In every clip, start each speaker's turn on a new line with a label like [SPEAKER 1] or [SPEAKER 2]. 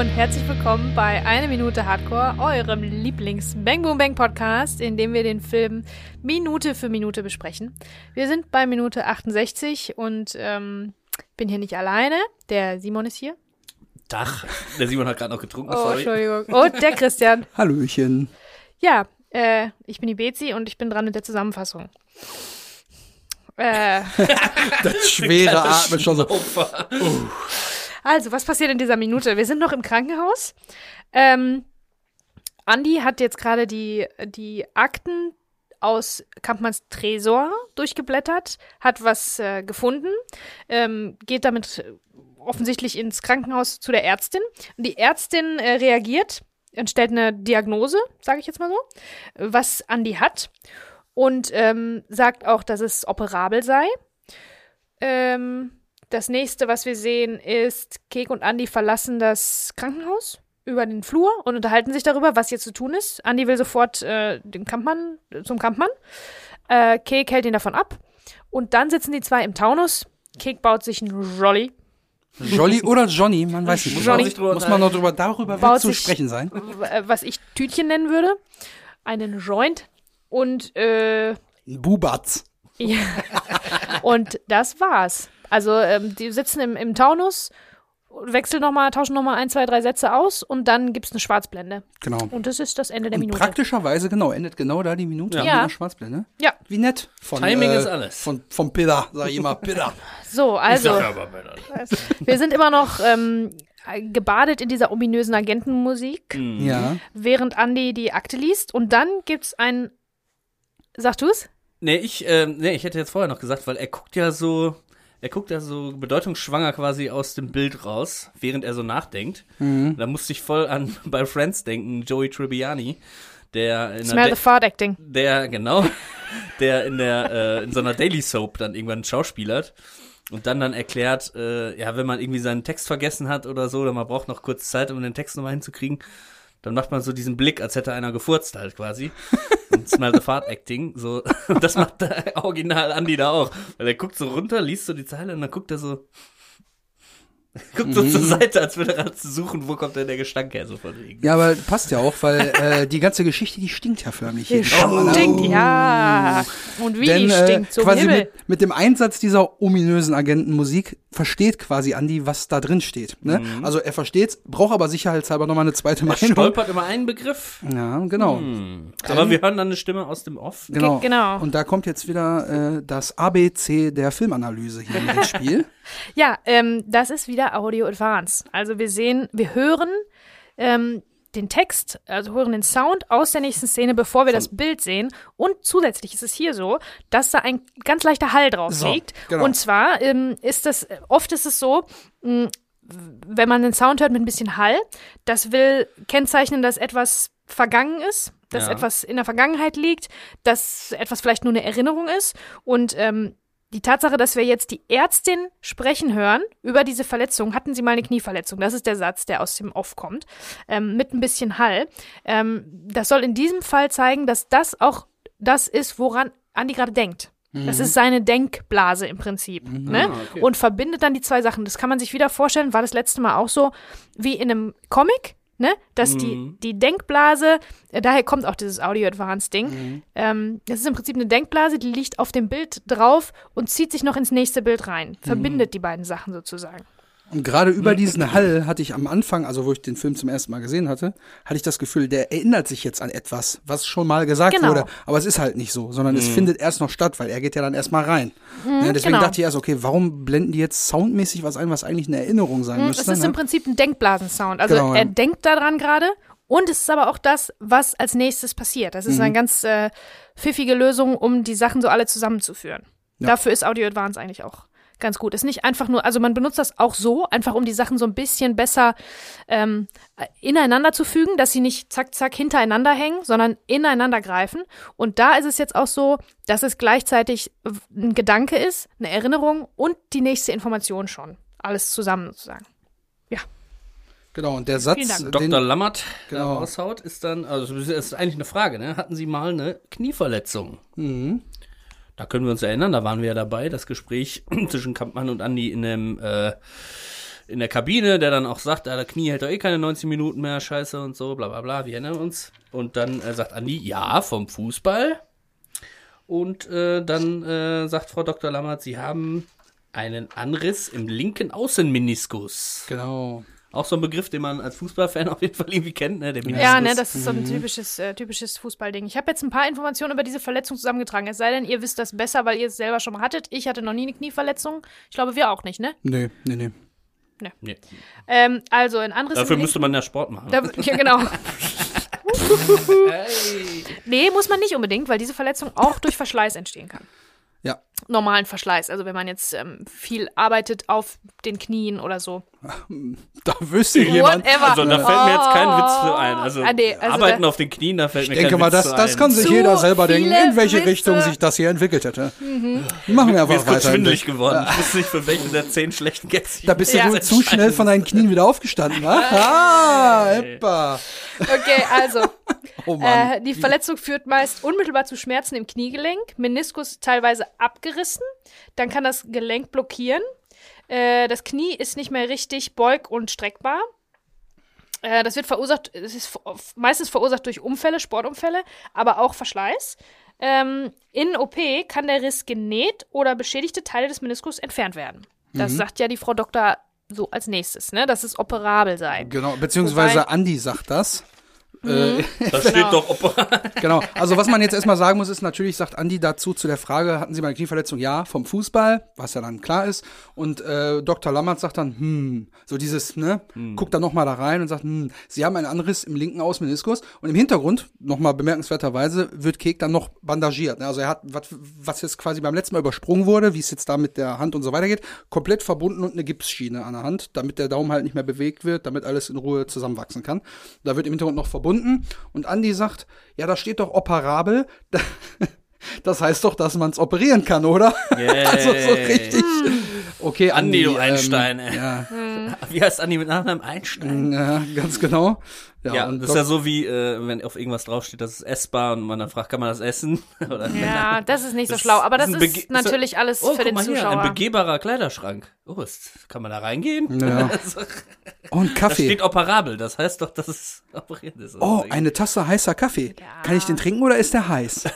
[SPEAKER 1] und herzlich willkommen bei Eine Minute Hardcore, eurem Lieblings-Bang Boom Bang Podcast, in dem wir den Film Minute für Minute besprechen. Wir sind bei Minute 68 und ähm, bin hier nicht alleine. Der Simon ist hier.
[SPEAKER 2] Dach. Der Simon hat gerade noch getrunken,
[SPEAKER 1] Oh,
[SPEAKER 2] sorry.
[SPEAKER 1] Entschuldigung. Und der Christian.
[SPEAKER 3] Hallöchen.
[SPEAKER 1] Ja, äh, ich bin die Bezi und ich bin dran mit der Zusammenfassung. Äh,
[SPEAKER 3] Das schwere Atmen schon so.
[SPEAKER 2] Opfer.
[SPEAKER 1] Also, was passiert in dieser Minute? Wir sind noch im Krankenhaus. Ähm, Andi hat jetzt gerade die, die Akten aus Kampmanns Tresor durchgeblättert, hat was äh, gefunden, ähm, geht damit offensichtlich ins Krankenhaus zu der Ärztin. Und die Ärztin äh, reagiert und stellt eine Diagnose, sage ich jetzt mal so, was Andi hat. Und ähm, sagt auch, dass es operabel sei. Ähm, das nächste, was wir sehen, ist, Kek und Andi verlassen das Krankenhaus über den Flur und unterhalten sich darüber, was jetzt zu tun ist. Andi will sofort äh, den Kampfmann, zum Kampfmann. Äh, Kek hält ihn davon ab. Und dann sitzen die zwei im Taunus. Kek baut sich einen Jolly.
[SPEAKER 3] Jolly oder Johnny, man weiß nicht.
[SPEAKER 1] Johnny.
[SPEAKER 3] Muss man- Muss man noch drüber, darüber
[SPEAKER 1] Baut
[SPEAKER 3] zu sprechen sein.
[SPEAKER 1] was ich Tütchen nennen würde. Einen Joint. Und, äh,
[SPEAKER 3] Bubatz.
[SPEAKER 1] ja. und das war's. Also, ähm, die sitzen im, im Taunus, wechseln nochmal, tauschen nochmal ein, zwei, drei Sätze aus und dann gibt's eine Schwarzblende.
[SPEAKER 3] Genau.
[SPEAKER 1] Und das ist das Ende der
[SPEAKER 3] Und
[SPEAKER 1] Minute.
[SPEAKER 3] praktischerweise, genau, endet genau da die Minute
[SPEAKER 2] Ja.
[SPEAKER 3] mit einer Schwarzblende.
[SPEAKER 1] Ja.
[SPEAKER 3] Wie nett. Von,
[SPEAKER 2] Timing
[SPEAKER 3] äh,
[SPEAKER 2] ist alles.
[SPEAKER 3] Von, vom Piller, sag ich immer, Piller.
[SPEAKER 1] So, also, wir sind immer noch ähm, gebadet in dieser ominösen Agentenmusik,
[SPEAKER 2] Mhm.
[SPEAKER 3] Ja.
[SPEAKER 1] während Andy die Akte liest. Und dann gibt's ein. Sag du's?
[SPEAKER 2] Nee, ich, ähm, nee, ich hätte jetzt vorher noch gesagt, weil er guckt ja so, er guckt ja so bedeutungsschwanger quasi aus dem Bild raus, während er so nachdenkt.
[SPEAKER 3] Mhm.
[SPEAKER 2] Da musste ich voll an bei Friends denken, Joey Tribbiani, der in
[SPEAKER 1] Smell
[SPEAKER 2] der
[SPEAKER 1] the fart acting.
[SPEAKER 2] der genau, der in der äh, in so einer Daily Soap dann irgendwann schauspielert und dann dann erklärt, äh, ja, wenn man irgendwie seinen Text vergessen hat oder so, oder man braucht noch kurz Zeit, um den Text nochmal hinzukriegen, dann macht man so diesen Blick, als hätte einer gefurzt halt quasi. Und Smell the Fart Acting, so, und das macht der Original Andy da auch. Weil er guckt so runter, liest so die Zeile und dann guckt er so, guckt so zur Seite, als würde er gerade suchen, wo kommt denn der Gestank her, so von wegen.
[SPEAKER 3] Ja, aber passt ja auch, weil äh, die ganze Geschichte, die stinkt ja förmlich.
[SPEAKER 1] Die
[SPEAKER 3] hier. Oh.
[SPEAKER 1] stinkt, ja. Und wie
[SPEAKER 3] Denn
[SPEAKER 1] die
[SPEAKER 3] äh,
[SPEAKER 1] stinkt zum
[SPEAKER 3] quasi
[SPEAKER 1] Himmel.
[SPEAKER 3] mit, mit dem Einsatz dieser ominösen Agentenmusik versteht quasi Andi, was da drin steht. Ne? Also er versteht's, braucht aber sicherheitshalber nochmal eine zweite
[SPEAKER 2] Er
[SPEAKER 3] Meinung.
[SPEAKER 2] stolpert immer einen Begriff.
[SPEAKER 3] Ja, genau.
[SPEAKER 2] Hm. Aber wir hören dann eine Stimme aus dem Off.
[SPEAKER 3] Genau.
[SPEAKER 1] Ge- genau.
[SPEAKER 3] Und da kommt jetzt wieder äh, das ABC der Filmanalyse hier ins Spiel.
[SPEAKER 1] Ja, ähm, das ist wieder Audio Advance. Also wir sehen, wir hören ähm, den Text, also hören den Sound aus der nächsten Szene, bevor wir das Bild sehen. Und zusätzlich ist es hier so, dass da ein ganz leichter Hall drauf
[SPEAKER 3] So,
[SPEAKER 1] liegt.
[SPEAKER 3] genau.
[SPEAKER 1] Und zwar ähm, ist das, oft ist es so, mh, wenn man den Sound hört mit ein bisschen Hall, das will kennzeichnen, dass etwas vergangen ist, dass
[SPEAKER 2] Ja.
[SPEAKER 1] etwas in der Vergangenheit liegt, dass etwas vielleicht nur eine Erinnerung ist. Und ähm, die Tatsache, dass wir jetzt die Ärztin sprechen hören über diese Verletzung, hatten sie mal eine Knieverletzung, das ist der Satz, der aus dem Off kommt, ähm, mit ein bisschen Hall. Ähm, das soll in diesem Fall zeigen, dass das auch das ist, woran Andi gerade denkt. Das ist seine Denkblase im Prinzip. Ne?
[SPEAKER 2] Ah, okay.
[SPEAKER 1] Und verbindet dann die zwei Sachen. Das kann man sich wieder vorstellen, war das letzte Mal auch so wie in einem Comic, ne? Dass die, die Denkblase, äh, daher kommt auch dieses Audio Advance Ding. Ähm, das ist im Prinzip eine Denkblase, die liegt auf dem Bild drauf und zieht sich noch ins nächste Bild rein. Verbindet die beiden Sachen sozusagen.
[SPEAKER 3] Und gerade über diesen Hall hatte ich am Anfang, also wo ich den Film zum ersten Mal gesehen hatte, hatte ich das Gefühl, der erinnert sich jetzt an etwas, was schon mal gesagt
[SPEAKER 1] Genau.
[SPEAKER 3] wurde. Aber es ist halt nicht so, sondern es findet erst noch statt, weil er geht ja dann erstmal rein. ne, deswegen
[SPEAKER 1] genau.
[SPEAKER 3] dachte ich erst, okay, warum blenden die jetzt soundmäßig was ein, was eigentlich eine Erinnerung sein
[SPEAKER 1] Es
[SPEAKER 3] müsste?
[SPEAKER 1] ist
[SPEAKER 3] ne?
[SPEAKER 1] im Prinzip ein Denkblasensound. Also
[SPEAKER 3] Genau, ja.
[SPEAKER 1] er denkt daran gerade und es ist aber auch das, was als nächstes passiert. Das ist
[SPEAKER 3] Mhm.
[SPEAKER 1] eine ganz äh, pfiffige Lösung, um die Sachen so alle zusammenzuführen.
[SPEAKER 3] Ja.
[SPEAKER 1] Dafür ist Audio Advance eigentlich auch ganz gut. Ist nicht einfach nur, also man benutzt das auch so, einfach um die Sachen so ein bisschen besser ähm, ineinander zu fügen, dass sie nicht zack, zack hintereinander hängen, sondern ineinander greifen. Und da ist es jetzt auch so, dass es gleichzeitig ein Gedanke ist, eine Erinnerung und die nächste Information schon. Alles zusammen sozusagen.
[SPEAKER 3] Genau, und der Satz, den,
[SPEAKER 2] Dr. Lammert, der
[SPEAKER 3] Genau.
[SPEAKER 2] raushaut, ist dann, also das ist eigentlich eine Frage, ne? Hatten Sie mal eine Knieverletzung?
[SPEAKER 3] Mhm.
[SPEAKER 2] Da können wir uns erinnern, da waren wir ja dabei, das Gespräch zwischen Kampmann und Andi in dem, äh, in der Kabine, der dann auch sagt, ah, der Knie hält doch eh keine 90 Minuten mehr, scheiße und so, bla bla bla, wir erinnern uns. Und dann äh, sagt Andi, ja, vom Fußball. Und äh, dann äh, sagt Frau Dr. Lammert, sie haben einen Anriss im linken Außenmeniskus.
[SPEAKER 3] Genau.
[SPEAKER 2] Auch so ein Begriff, den man als Fußballfan auf jeden Fall irgendwie kennt, ne?
[SPEAKER 1] Ja, ne, das ist so ein typisches, äh, typisches Fußballding. Ich habe jetzt ein paar Informationen über diese Verletzung zusammengetragen. Es sei denn, ihr wisst das besser, weil ihr es selber schon mal hattet. Ich hatte noch nie eine Knieverletzung. Ich glaube, wir auch nicht, ne?
[SPEAKER 3] Nee, nee, nee.
[SPEAKER 2] Nee.
[SPEAKER 1] Ähm, also ein anderes.
[SPEAKER 2] Dafür müsste man ja Sport machen.
[SPEAKER 1] Da, ja, genau. nee, muss man nicht unbedingt, weil diese Verletzung auch durch Verschleiß entstehen kann.
[SPEAKER 3] Ja.
[SPEAKER 1] Normalen Verschleiß. Also wenn man jetzt ähm, viel arbeitet auf den Knien oder so.
[SPEAKER 3] Da wüsste jemand.
[SPEAKER 1] Whatever.
[SPEAKER 2] Also da fällt mir jetzt kein Witz für ein. Also,
[SPEAKER 1] Ah, nee, also
[SPEAKER 2] Arbeiten auf den Knien, da fällt
[SPEAKER 3] Ich
[SPEAKER 2] mir
[SPEAKER 3] denke
[SPEAKER 2] kein
[SPEAKER 3] mal,
[SPEAKER 2] Witz
[SPEAKER 3] das,
[SPEAKER 2] zu
[SPEAKER 3] das
[SPEAKER 2] ein.
[SPEAKER 3] kann sich
[SPEAKER 1] Zu
[SPEAKER 3] jeder selber denken, in welche
[SPEAKER 1] Witze.
[SPEAKER 3] Richtung sich das hier entwickelt hätte.
[SPEAKER 1] Mhm.
[SPEAKER 3] Machen wir
[SPEAKER 2] Mir
[SPEAKER 3] einfach
[SPEAKER 2] ist kurz
[SPEAKER 3] weiter.
[SPEAKER 2] schwindelig geworden. Ich wusste nicht, für welchen der zehn schlechten ich
[SPEAKER 3] Da bist du
[SPEAKER 1] Ja.
[SPEAKER 3] wohl zu schnell von deinen Knien wieder aufgestanden, wa? Ah, eppa.
[SPEAKER 1] Okay, also
[SPEAKER 3] Oh
[SPEAKER 1] äh, die Verletzung führt meist unmittelbar zu Schmerzen im Kniegelenk, Meniskus teilweise abgerissen, dann kann das Gelenk blockieren, äh, das Knie ist nicht mehr richtig beug- und streckbar. Äh, das wird verursacht, es ist meistens verursacht durch Unfälle, Sportunfälle, aber auch Verschleiß. Ähm, in OP kann der Riss genäht oder beschädigte Teile des Meniskus entfernt werden. Das sagt ja die Frau Doktor so als nächstes, ne? Dass es operabel sei.
[SPEAKER 3] Genau, beziehungsweise
[SPEAKER 1] Wobei-
[SPEAKER 3] Andi sagt das.
[SPEAKER 1] Mhm.
[SPEAKER 2] Da steht
[SPEAKER 1] Genau.
[SPEAKER 2] doch Opera.
[SPEAKER 3] Genau. Also was man jetzt erstmal sagen muss, ist natürlich, sagt Andi dazu zu der Frage, hatten Sie mal eine Knieverletzung? Ja, vom Fußball, was ja dann klar ist. Und äh, Dr. Lammert sagt dann, hm, so dieses, ne, guckt dann nochmal da rein und sagt, hm, Sie haben einen Anriss im linken Außenmeniskus. Und im Hintergrund, nochmal bemerkenswerterweise, wird Kek dann noch bandagiert. Ne? Also er hat, was, was jetzt quasi beim letzten Mal übersprungen wurde, wie es jetzt da mit der Hand und so weiter geht, komplett verbunden und eine Gipsschiene an der Hand, damit der Daumen halt nicht mehr bewegt wird, damit alles in Ruhe zusammenwachsen kann. Da wird im Hintergrund noch verbunden. Und Andi sagt, ja, da steht doch operabel. Das heißt doch, dass man es operieren kann, oder? Also so richtig. Okay,
[SPEAKER 2] Andi, du
[SPEAKER 3] ähm,
[SPEAKER 2] Einstein, ey.
[SPEAKER 3] ja,
[SPEAKER 2] Wie heißt Andi mit Nachnamen? Einstein.
[SPEAKER 3] ja, ganz genau. Ja,
[SPEAKER 2] Ja,
[SPEAKER 3] und
[SPEAKER 2] das ist ja so wie, äh, wenn auf irgendwas draufsteht, das ist essbar und man dann fragt, kann man das essen? Oder
[SPEAKER 1] Ja, das ist nicht so
[SPEAKER 2] Das
[SPEAKER 1] schlau, aber das
[SPEAKER 2] ist
[SPEAKER 1] ist, natürlich alles
[SPEAKER 2] Oh,
[SPEAKER 1] für
[SPEAKER 2] guck
[SPEAKER 1] den
[SPEAKER 2] mal hier,
[SPEAKER 1] Zuschauer.
[SPEAKER 2] ein begehbarer Kleiderschrank. Oh, ist, kann man da reingehen?
[SPEAKER 3] Ja. Und Kaffee.
[SPEAKER 2] steht operabel, das heißt doch, dass es operiert ist.
[SPEAKER 3] Oh, eine Tasse heißer Kaffee. Kann ich den trinken oder ist der heiß?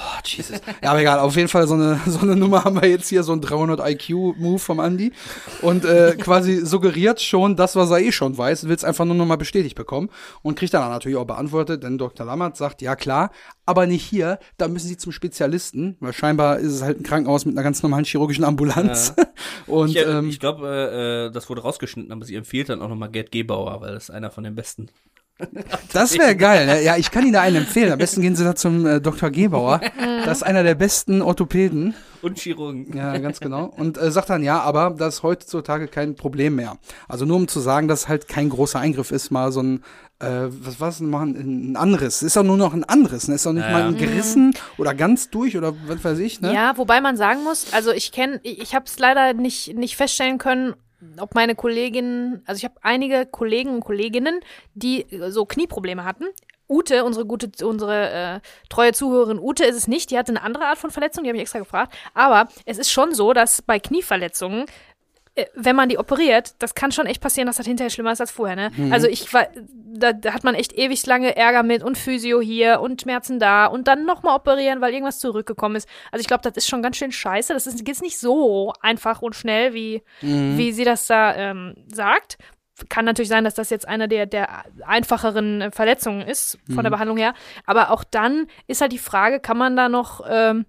[SPEAKER 3] Oh, Jesus. Ja, aber egal, auf jeden Fall so eine, so eine Nummer haben wir jetzt hier, so ein 300 IQ-Move vom Andi. Und äh, quasi suggeriert schon das, was er eh schon weiß, will es einfach nur nochmal bestätigt bekommen. Und kriegt dann natürlich auch beantwortet, denn Dr. Lammert sagt, ja klar, aber nicht hier, da müssen Sie zum Spezialisten, weil scheinbar ist es halt ein Krankenhaus mit einer ganz normalen chirurgischen Ambulanz. Und
[SPEAKER 2] Ich,
[SPEAKER 3] ähm,
[SPEAKER 2] ich glaube, äh, äh, das wurde rausgeschnitten, aber sie empfiehlt dann auch nochmal Gerd Gebauer, weil das ist einer von den besten.
[SPEAKER 3] Das wäre geil. Ne? Ja, ich kann Ihnen da einen empfehlen. Am besten gehen Sie da zum äh, Dr. Gebauer. Das ist einer der besten Orthopäden.
[SPEAKER 2] Und Chirurgen.
[SPEAKER 3] Ja, ganz genau. Und äh, sagt dann, ja, aber das ist heutzutage kein Problem mehr. Also nur um zu sagen, dass es halt kein großer Eingriff ist, mal so ein, äh, was war es denn machen, ein Anriss. Ist doch nur noch ein Anriss, ne? Ist doch nicht
[SPEAKER 2] Ja,
[SPEAKER 3] mal ein gerissen oder ganz durch oder was weiß ich, ne?
[SPEAKER 1] Ja, wobei man sagen muss, also ich kenne, ich, ich habe es leider nicht, nicht feststellen können, ob meine Kolleginnen, also ich habe einige Kollegen und Kolleginnen, die äh, so Knieprobleme hatten. Ute, unsere gute, unsere äh, treue Zuhörerin Ute ist es nicht, die hatte eine andere Art von Verletzung, die habe ich extra gefragt. Aber es ist schon so, dass bei Knieverletzungen wenn man die operiert, das kann schon echt passieren, dass das hinterher schlimmer ist als vorher, ne? Also ich war, da, da hat man echt ewig lange Ärger mit und Physio hier und Schmerzen da und dann nochmal operieren, weil irgendwas zurückgekommen ist. Also ich glaube, das ist schon ganz schön scheiße. Das ist jetzt nicht so einfach und schnell, wie, wie sie das da ähm, sagt. Kann natürlich sein, dass das jetzt eine der, der einfacheren äh, Verletzungen ist, von der Behandlung her. Aber auch dann ist halt die Frage, kann man da noch, ähm,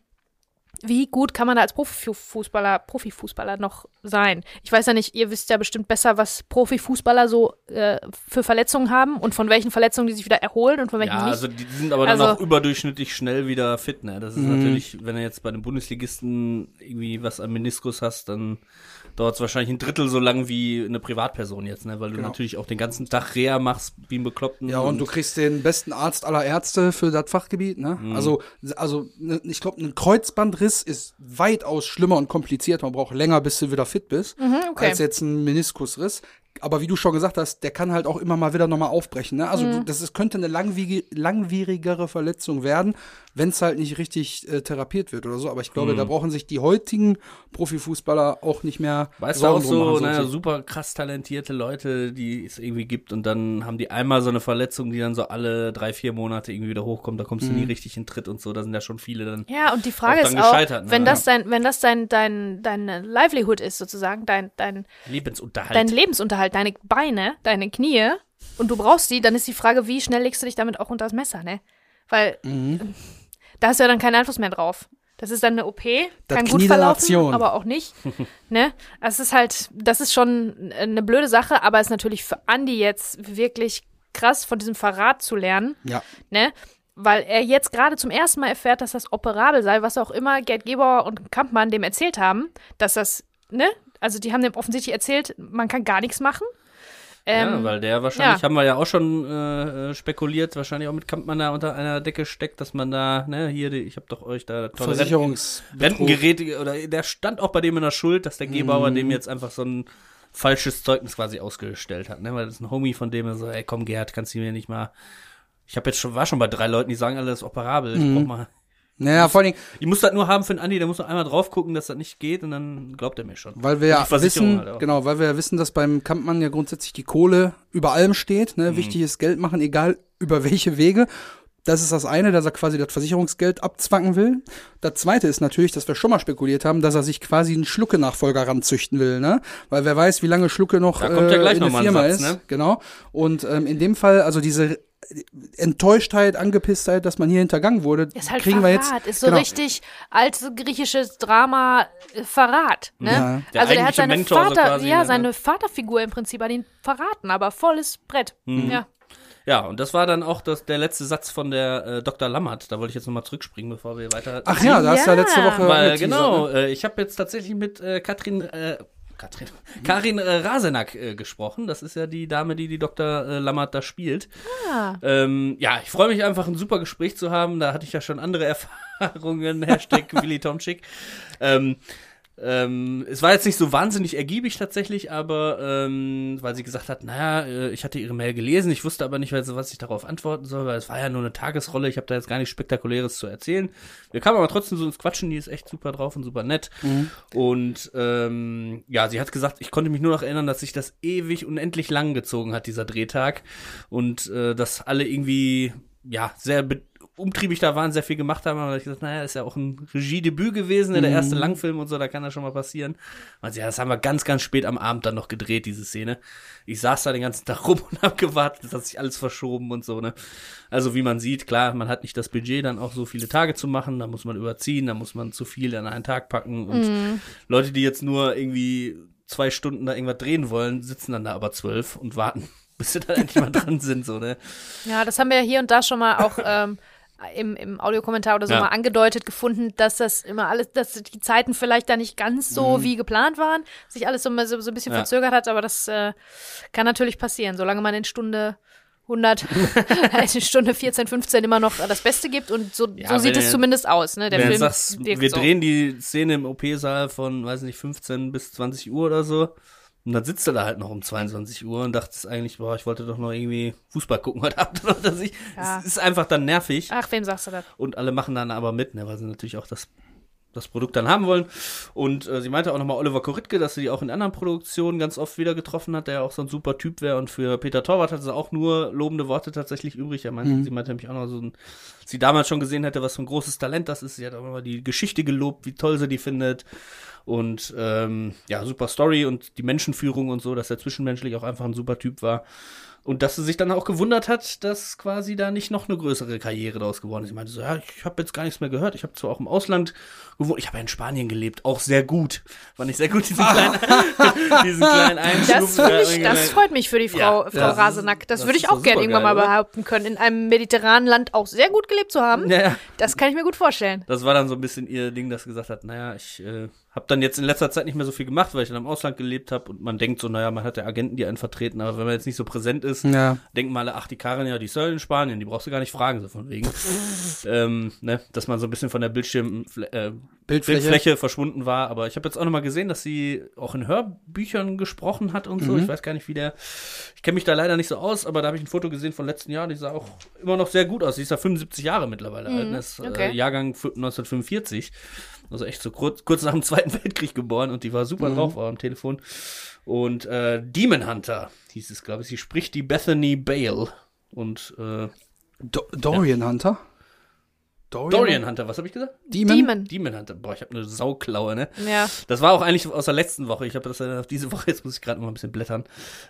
[SPEAKER 1] wie gut kann man da als Profifußballer, Profifußballer noch sein? Ich weiß ja nicht, ihr wisst ja bestimmt besser, was Profifußballer so äh, für Verletzungen haben und von welchen Verletzungen die sich wieder erholen und von welchen
[SPEAKER 2] Ja,
[SPEAKER 1] nicht.
[SPEAKER 2] also die sind aber dann
[SPEAKER 1] Also-
[SPEAKER 2] auch überdurchschnittlich schnell wieder fit, ne? Das ist natürlich, wenn du jetzt bei den Bundesligisten irgendwie was am Meniskus hast, dann dauert es wahrscheinlich ein Drittel so lang wie eine Privatperson jetzt, ne? Weil du
[SPEAKER 3] Genau.
[SPEAKER 2] natürlich auch den ganzen Tag Reha machst wie ein Bekloppten.
[SPEAKER 3] Ja, und du kriegst den besten Arzt aller Ärzte für das Fachgebiet, ne? Also, also ne, ich glaube, ein Kreuzbandriss ist weitaus schlimmer und kompliziert. Man braucht länger, bis du wieder fit bist,
[SPEAKER 1] Mhm, okay.
[SPEAKER 3] als jetzt ein Meniskusriss. Aber wie du schon gesagt hast, der kann halt auch immer mal wieder nochmal aufbrechen. Ne? Also
[SPEAKER 1] Mhm.
[SPEAKER 3] du, das ist, könnte eine langwierigere Verletzung werden, wenn es halt nicht richtig äh, therapiert wird oder so. Aber ich glaube,
[SPEAKER 2] Hm.
[SPEAKER 3] da brauchen sich die heutigen Profifußballer auch nicht mehr
[SPEAKER 2] Weißt du auch so,
[SPEAKER 3] machen,
[SPEAKER 2] naja,
[SPEAKER 3] so-
[SPEAKER 2] super krass talentierte Leute, die es irgendwie gibt und dann haben die einmal so eine Verletzung, die dann so alle drei, vier Monate irgendwie wieder hochkommt, da kommst du nie
[SPEAKER 3] Mhm.
[SPEAKER 2] richtig in Tritt und so, da sind ja schon viele dann.
[SPEAKER 1] Ja, und die Frage
[SPEAKER 2] Auch
[SPEAKER 1] ist auch,
[SPEAKER 2] ne?
[SPEAKER 1] wenn das dein, wenn das dein, dein, dein Livelihood ist sozusagen, dein, dein,
[SPEAKER 2] Lebensunterhalt.
[SPEAKER 1] dein Lebensunterhalt, deine Beine, deine Knie und du brauchst die, dann ist die Frage, wie schnell legst du dich damit auch unter das Messer, ne? Weil
[SPEAKER 3] Mhm.
[SPEAKER 1] Da hast du ja dann keinen Einfluss mehr drauf. Das ist dann eine OP,
[SPEAKER 3] Das
[SPEAKER 1] kann gut
[SPEAKER 3] Knie der
[SPEAKER 1] verlaufen, aber auch nicht. ne? Es ist halt, das ist schon eine blöde Sache, aber es ist natürlich für Andy jetzt wirklich krass, von diesem Verrat zu lernen
[SPEAKER 3] Ja.
[SPEAKER 1] ne? Weil er jetzt gerade zum ersten Mal erfährt, dass das operabel sei, was auch immer Gerd Gebauer und Kampmann dem erzählt haben, dass das, ne? Also die haben dem offensichtlich erzählt, man kann gar nichts machen.
[SPEAKER 2] Ja,
[SPEAKER 1] Ähm,
[SPEAKER 2] weil der wahrscheinlich,
[SPEAKER 1] ja.
[SPEAKER 2] haben wir ja auch schon äh, äh, spekuliert, wahrscheinlich auch mit Kampmann da unter einer Decke steckt, dass man da, ne, hier, die, ich habe doch euch da tolle Renten,
[SPEAKER 3] Versicherungs
[SPEAKER 2] Rentengeräte, oder der stand auch bei dem in der Schuld, dass der Gebauer
[SPEAKER 3] Mhm.
[SPEAKER 2] dem jetzt einfach so ein falsches Zeugnis quasi ausgestellt hat, ne, weil das ist ein Homie von dem, der so, ey, komm Gerd, kannst du mir nicht mal, ich habe jetzt schon, war schon bei drei Leuten, die sagen alle, das ist operabel, ich
[SPEAKER 3] Mhm.
[SPEAKER 2] brauch mal,
[SPEAKER 3] Naja, vor allen Dingen,
[SPEAKER 2] ich muss das nur haben für den Andi, der muss noch einmal drauf gucken, dass das nicht geht und dann glaubt er mir schon.
[SPEAKER 3] weil wir ja wissen,
[SPEAKER 2] halt
[SPEAKER 3] genau, weil wir ja wissen, dass beim Kampmann ja grundsätzlich die Kohle über allem steht,
[SPEAKER 2] Mhm.
[SPEAKER 3] ne? Wichtig ist Geld machen, egal über welche Wege. Das ist das eine, dass er quasi das Versicherungsgeld abzwacken will. Das zweite ist natürlich, dass wir schon mal spekuliert haben, dass er sich quasi einen Schlucke-Nachfolger ranzüchten will, ne? Weil wer weiß, wie lange Schlucke noch
[SPEAKER 2] Da kommt ja
[SPEAKER 3] äh,
[SPEAKER 2] gleich
[SPEAKER 3] in
[SPEAKER 2] noch
[SPEAKER 3] der Firma
[SPEAKER 2] Satz,
[SPEAKER 3] ist.
[SPEAKER 2] ne?
[SPEAKER 3] Genau. Und ähm, in dem Fall, also diese Enttäuschtheit, Angepisstheit, dass man hier hintergangen wurde,
[SPEAKER 1] ist halt
[SPEAKER 3] kriegen
[SPEAKER 1] Verrat,
[SPEAKER 3] wir jetzt.
[SPEAKER 1] ist so
[SPEAKER 3] genau.
[SPEAKER 1] richtig altes griechisches Drama äh, Verrat, ne?
[SPEAKER 3] Ja.
[SPEAKER 2] Der
[SPEAKER 1] also der hat seine
[SPEAKER 2] Mentor so
[SPEAKER 1] Vater,
[SPEAKER 2] quasi,
[SPEAKER 1] ja,
[SPEAKER 2] ne?
[SPEAKER 1] seine Vaterfigur im Prinzip an ihn verraten, aber volles Brett.
[SPEAKER 2] Mhm.
[SPEAKER 1] Ja.
[SPEAKER 2] Ja, und das war dann auch das, der letzte Satz von der äh, Dr. Lammert. Da wollte ich jetzt nochmal zurückspringen, bevor wir weiter.
[SPEAKER 3] Ach ja, da hast du ja
[SPEAKER 1] Ja.
[SPEAKER 3] letzte Woche
[SPEAKER 2] Weil, genau,
[SPEAKER 3] Ne?
[SPEAKER 2] äh, ich habe jetzt tatsächlich mit äh, Katrin, äh, Katrin, Karin äh, Rasenack äh, gesprochen. Das ist ja die Dame, die die Dr. Äh, Lammert da spielt.
[SPEAKER 1] Ah.
[SPEAKER 2] Ähm, ja, ich freue mich einfach, ein super Gespräch zu haben. Da hatte ich ja schon andere Erfahrungen. Hashtag Willi Tomczyk. Ähm, ähm, es war jetzt nicht so wahnsinnig ergiebig tatsächlich, aber ähm, weil sie gesagt hat, naja, äh, ich hatte ihre Mail gelesen, ich wusste aber nicht, was ich darauf antworten soll, weil es war ja nur eine Tagesrolle, ich habe da jetzt gar nichts Spektakuläres zu erzählen. Wir kamen aber trotzdem so ins Quatschen, die ist echt super drauf und super nett. Und ähm, ja, sie hat gesagt, ich konnte mich nur noch erinnern, dass sich das ewig unendlich lang gezogen hat, dieser Drehtag. Und äh, dass alle irgendwie, ja, sehr be- umtriebig da waren, sehr viel gemacht haben. Aber ich gesagt, naja, ist ja auch ein Regiedebüt gewesen, ne, der erste Langfilm und so, da kann das schon mal passieren. Und sie, ja, das haben wir ganz, ganz spät am Abend dann noch gedreht, diese Szene. Ich saß da den ganzen Tag rum und hab gewartet, das hat sich alles verschoben und so, ne. Also wie man sieht, klar, man hat nicht das Budget, dann auch so viele Tage zu machen, da muss man überziehen, da muss man zu viel an einen Tag packen und Leute, die jetzt nur irgendwie zwei Stunden da irgendwas drehen wollen, sitzen dann da aber zwölf und warten, bis sie dann endlich mal dran sind, so, ne.
[SPEAKER 1] Ja, das haben wir hier und da schon mal auch ähm, im, im Audiokommentar oder so
[SPEAKER 2] Ja.
[SPEAKER 1] mal angedeutet gefunden, dass das immer alles, dass die Zeiten vielleicht da nicht ganz so wie geplant waren, sich alles so, so, so ein bisschen
[SPEAKER 2] Mhm. Ja.
[SPEAKER 1] verzögert hat, aber das äh, kann natürlich passieren, solange man in Stunde 100, in Stunde 14, 15 immer noch das Beste gibt und so,
[SPEAKER 2] Ja,
[SPEAKER 1] so sieht es zumindest aus, ne? Der
[SPEAKER 2] Wenn
[SPEAKER 1] Film
[SPEAKER 2] sagst, wir
[SPEAKER 1] so.
[SPEAKER 2] drehen die Szene im OP-Saal von, weiß nicht, 15 bis 20 Uhr oder so. Und dann sitzt er da halt noch um 22 Uhr und dachtest eigentlich, boah, ich wollte doch noch irgendwie Fußball gucken heute Abend oder was weiß ich.
[SPEAKER 1] Ja.
[SPEAKER 2] Es ist einfach dann nervig.
[SPEAKER 1] Ach, wem sagst du das?
[SPEAKER 2] Und alle machen dann aber mit, ne, weil sie natürlich auch das, das Produkt dann haben wollen. Und äh, sie meinte auch nochmal Oliver Koritke, dass sie die auch in anderen Produktionen ganz oft wieder getroffen hat, der ja auch so ein super Typ wäre. Und für Peter Torwart hat sie auch nur lobende Worte tatsächlich übrig. Er meinte, Sie meinte nämlich auch noch so ein, sie damals schon gesehen hätte, was für ein großes Talent das ist. Sie hat auch immer die Geschichte gelobt, wie toll sie die findet. Und ähm, ja, super Story und die Menschenführung und so, dass er zwischenmenschlich auch einfach ein super Typ war. Und dass sie sich dann auch gewundert hat, dass quasi da nicht noch eine größere Karriere daraus geworden ist. Ich meinte so, ja, ich habe jetzt gar nichts mehr gehört. Ich habe zwar auch im Ausland gewohnt, ich habe ja in Spanien gelebt, auch sehr gut. Fand ich sehr gut, diesen kleinen, diesen kleinen Einschub.
[SPEAKER 1] Das, ich, das freut mich für die Frau,
[SPEAKER 2] Ja,
[SPEAKER 1] Frau
[SPEAKER 2] das
[SPEAKER 1] Rasenack. Das,
[SPEAKER 2] das
[SPEAKER 1] würde ich auch gerne irgendwann mal behaupten können, in einem mediterranen Land auch sehr gut gelebt zu haben.
[SPEAKER 2] ja, ja.
[SPEAKER 1] Das kann ich mir gut vorstellen.
[SPEAKER 2] Das war dann so ein bisschen ihr Ding, dass sie gesagt hat, naja, ich äh, habe hab dann jetzt in letzter Zeit nicht mehr so viel gemacht, weil ich dann im Ausland gelebt habe und man denkt so, naja, man hat ja Agenten, die einen vertreten, aber wenn man jetzt nicht so präsent ist,
[SPEAKER 3] Ja.
[SPEAKER 2] denken mal alle, ach, die Karin, ja, die ist ja in Spanien, die brauchst du gar nicht fragen, so von wegen. ähm, ne, dass man so ein bisschen von der Bildschirm, äh,
[SPEAKER 3] Bildfläche.
[SPEAKER 2] Bildfläche verschwunden war. Aber ich habe jetzt auch nochmal gesehen, dass sie auch in Hörbüchern gesprochen hat und so.
[SPEAKER 3] Mhm.
[SPEAKER 2] Ich weiß gar nicht, wie der. Ich kenne mich da leider nicht so aus, aber da habe ich ein Foto gesehen von letzten Jahr. Die sah auch immer noch sehr gut aus. Sie ist ja 75 Jahre mittlerweile alt. ne? Ist,
[SPEAKER 1] okay.
[SPEAKER 2] äh, Jahrgang f- 1945. Also echt so kurz, kurz nach dem Zweiten Weltkrieg geboren und die war super drauf, war am Telefon. Und äh, Demon Hunter hieß es, glaube ich. Sie spricht die Bethany Bale. Und äh,
[SPEAKER 3] Do Dorian Hunter?
[SPEAKER 2] Dorian Hunter, was habe ich gesagt?
[SPEAKER 3] Demon?
[SPEAKER 1] Demon.
[SPEAKER 2] Demon Hunter. Boah, ich habe eine Sauklaue, ne?
[SPEAKER 1] Ja.
[SPEAKER 2] Das war auch eigentlich aus der letzten Woche. Ich habe das dann auf diese Woche, jetzt muss ich gerade mal ein bisschen blättern.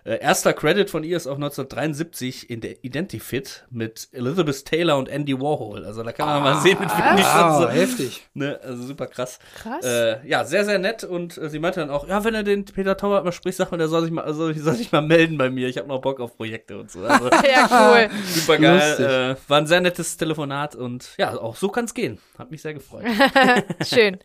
[SPEAKER 2] Äh, erster Credit von ihr ist auch 1973 in der Identifit mit Elizabeth Taylor und Andy Warhol. Also da kann man mal sehen, mit wem die schon
[SPEAKER 3] Ah,
[SPEAKER 2] so.
[SPEAKER 3] heftig.
[SPEAKER 2] Ne, also super krass.
[SPEAKER 1] Krass.
[SPEAKER 2] Äh, ja, sehr, sehr nett. Und äh, sie meinte dann auch, ja, wenn er den Peter Tauert mal spricht, sag mal, der soll sich mal, also, soll sich mal melden bei mir. Ich habe noch Bock auf Projekte und so. Also,
[SPEAKER 1] ja, cool.
[SPEAKER 2] super geil. Äh, war ein sehr nettes Telefonat und ja, auch so kann's gehen. Hat mich sehr gefreut.
[SPEAKER 1] Schön.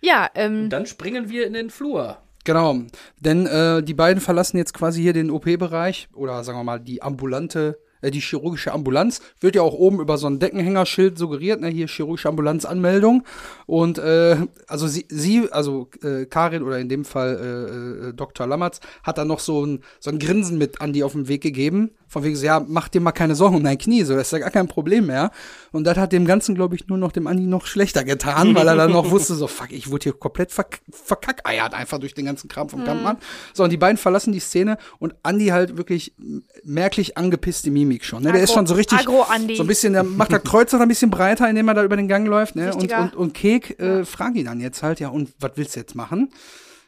[SPEAKER 1] Ja, ähm,
[SPEAKER 2] Dann springen wir in den Flur.
[SPEAKER 3] Genau, denn äh, die beiden verlassen jetzt quasi hier den OP-Bereich oder sagen wir mal die ambulante, äh, die chirurgische Ambulanz. Wird ja auch oben über so ein Deckenhängerschild suggeriert, ne, hier chirurgische Ambulanzanmeldung. Und äh, also sie, sie also äh, Karin oder in dem Fall äh, äh, Dr. Lammertz, hat dann noch so ein, so ein Grinsen mit Andi auf den Weg gegeben. Von wegen so, ja, mach dir mal keine Sorgen um dein Knie, so, das ist ja gar kein Problem mehr. Und das hat dem Ganzen, glaube ich, nur noch dem Andi noch schlechter getan, weil er dann noch wusste, so, fuck, ich wurde hier komplett verk verkackeiert, einfach durch den ganzen Kram vom Kampfmann. So, und die beiden verlassen die Szene und Andi halt wirklich merklich angepisste Mimik schon. Ne? Der ist
[SPEAKER 1] Agro-
[SPEAKER 3] schon so richtig,
[SPEAKER 1] Agro-Andi.
[SPEAKER 3] so ein bisschen, der macht der Kreuz noch ein bisschen breiter, indem er da über den Gang läuft. Ne? Und, und, und Kek äh, fragt ihn dann jetzt halt, ja, und was willst du jetzt machen?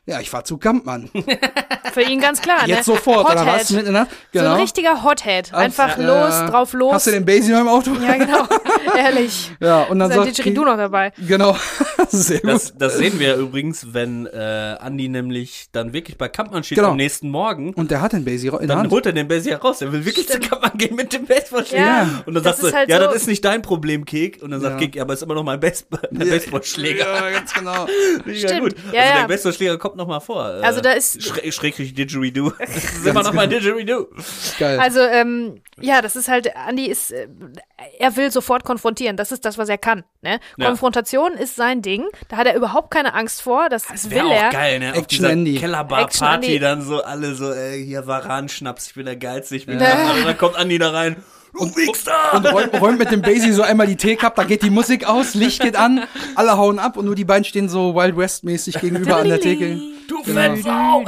[SPEAKER 3] Ja, ich fahr zu Kampmann.
[SPEAKER 1] für ihn ganz klar, ne?
[SPEAKER 3] Jetzt sofort, oder
[SPEAKER 1] Hothead.
[SPEAKER 3] was? Mitten in der Nacht?
[SPEAKER 1] So ein richtiger Hothead. Einfach
[SPEAKER 3] Ja.
[SPEAKER 1] los, drauf los.
[SPEAKER 3] Hast du den Basie noch im Auto?
[SPEAKER 1] ja, genau. Ehrlich.
[SPEAKER 3] Ja, und dann
[SPEAKER 1] Sein
[SPEAKER 3] sagt
[SPEAKER 1] Didgeridoo noch dabei.
[SPEAKER 3] Genau. Sehr gut.
[SPEAKER 2] Das, das sehen wir übrigens, wenn äh, Andi nämlich dann wirklich bei Kampmann steht
[SPEAKER 3] Genau.
[SPEAKER 2] am nächsten Morgen.
[SPEAKER 3] und der hat den Basie in der
[SPEAKER 2] Dann
[SPEAKER 3] Hand.
[SPEAKER 2] holt er den Basie raus. Er will wirklich zu Kampmann gehen mit dem Baseballschläger.
[SPEAKER 1] Ja,
[SPEAKER 2] und dann
[SPEAKER 1] das
[SPEAKER 2] sagst du,
[SPEAKER 1] ist halt
[SPEAKER 2] ja,
[SPEAKER 1] so-
[SPEAKER 2] das ist nicht dein Problem, Kek. Und dann sagt
[SPEAKER 3] Ja.
[SPEAKER 2] Kek, ja, aber ist immer noch mein, Baseball, mein Baseballschläger.
[SPEAKER 3] Ja, ganz genau.
[SPEAKER 2] Mega
[SPEAKER 1] Stimmt.
[SPEAKER 2] gut.
[SPEAKER 1] Ja,
[SPEAKER 2] also
[SPEAKER 1] ja.
[SPEAKER 2] der Baseballschläger kommt noch mal vor. Äh,
[SPEAKER 1] Also da ist-
[SPEAKER 2] Schräg, schrägstrich Didgeridoo. Das ist immer noch mein Didgeridoo.
[SPEAKER 3] Geil.
[SPEAKER 1] Also, ähm, ja, das ist halt, Andy ist, äh, er will sofort konfrontieren. Das ist das, was er kann. Ne?
[SPEAKER 2] Ja.
[SPEAKER 1] Konfrontation ist sein Ding. Da hat er überhaupt keine Angst vor. Das,
[SPEAKER 2] Das
[SPEAKER 1] will
[SPEAKER 2] wäre
[SPEAKER 1] er.
[SPEAKER 2] auch geil, ne? Auf
[SPEAKER 3] Action
[SPEAKER 2] dieser
[SPEAKER 3] Andy.
[SPEAKER 1] Action
[SPEAKER 2] Kellerbar-Party
[SPEAKER 1] Andy.
[SPEAKER 2] dann so alle so, ey, hier Waran-Schnaps, ich bin der Geilste, ich bin
[SPEAKER 1] Ja.
[SPEAKER 2] der Und dann kommt Andi da rein. Und
[SPEAKER 3] und räumt, räumt mit dem Basie so einmal die Teecup, da geht die Musik aus, Licht geht an, alle hauen ab und nur die beiden stehen so Wild West-mäßig gegenüber an der Theke.
[SPEAKER 2] Du Fettsau!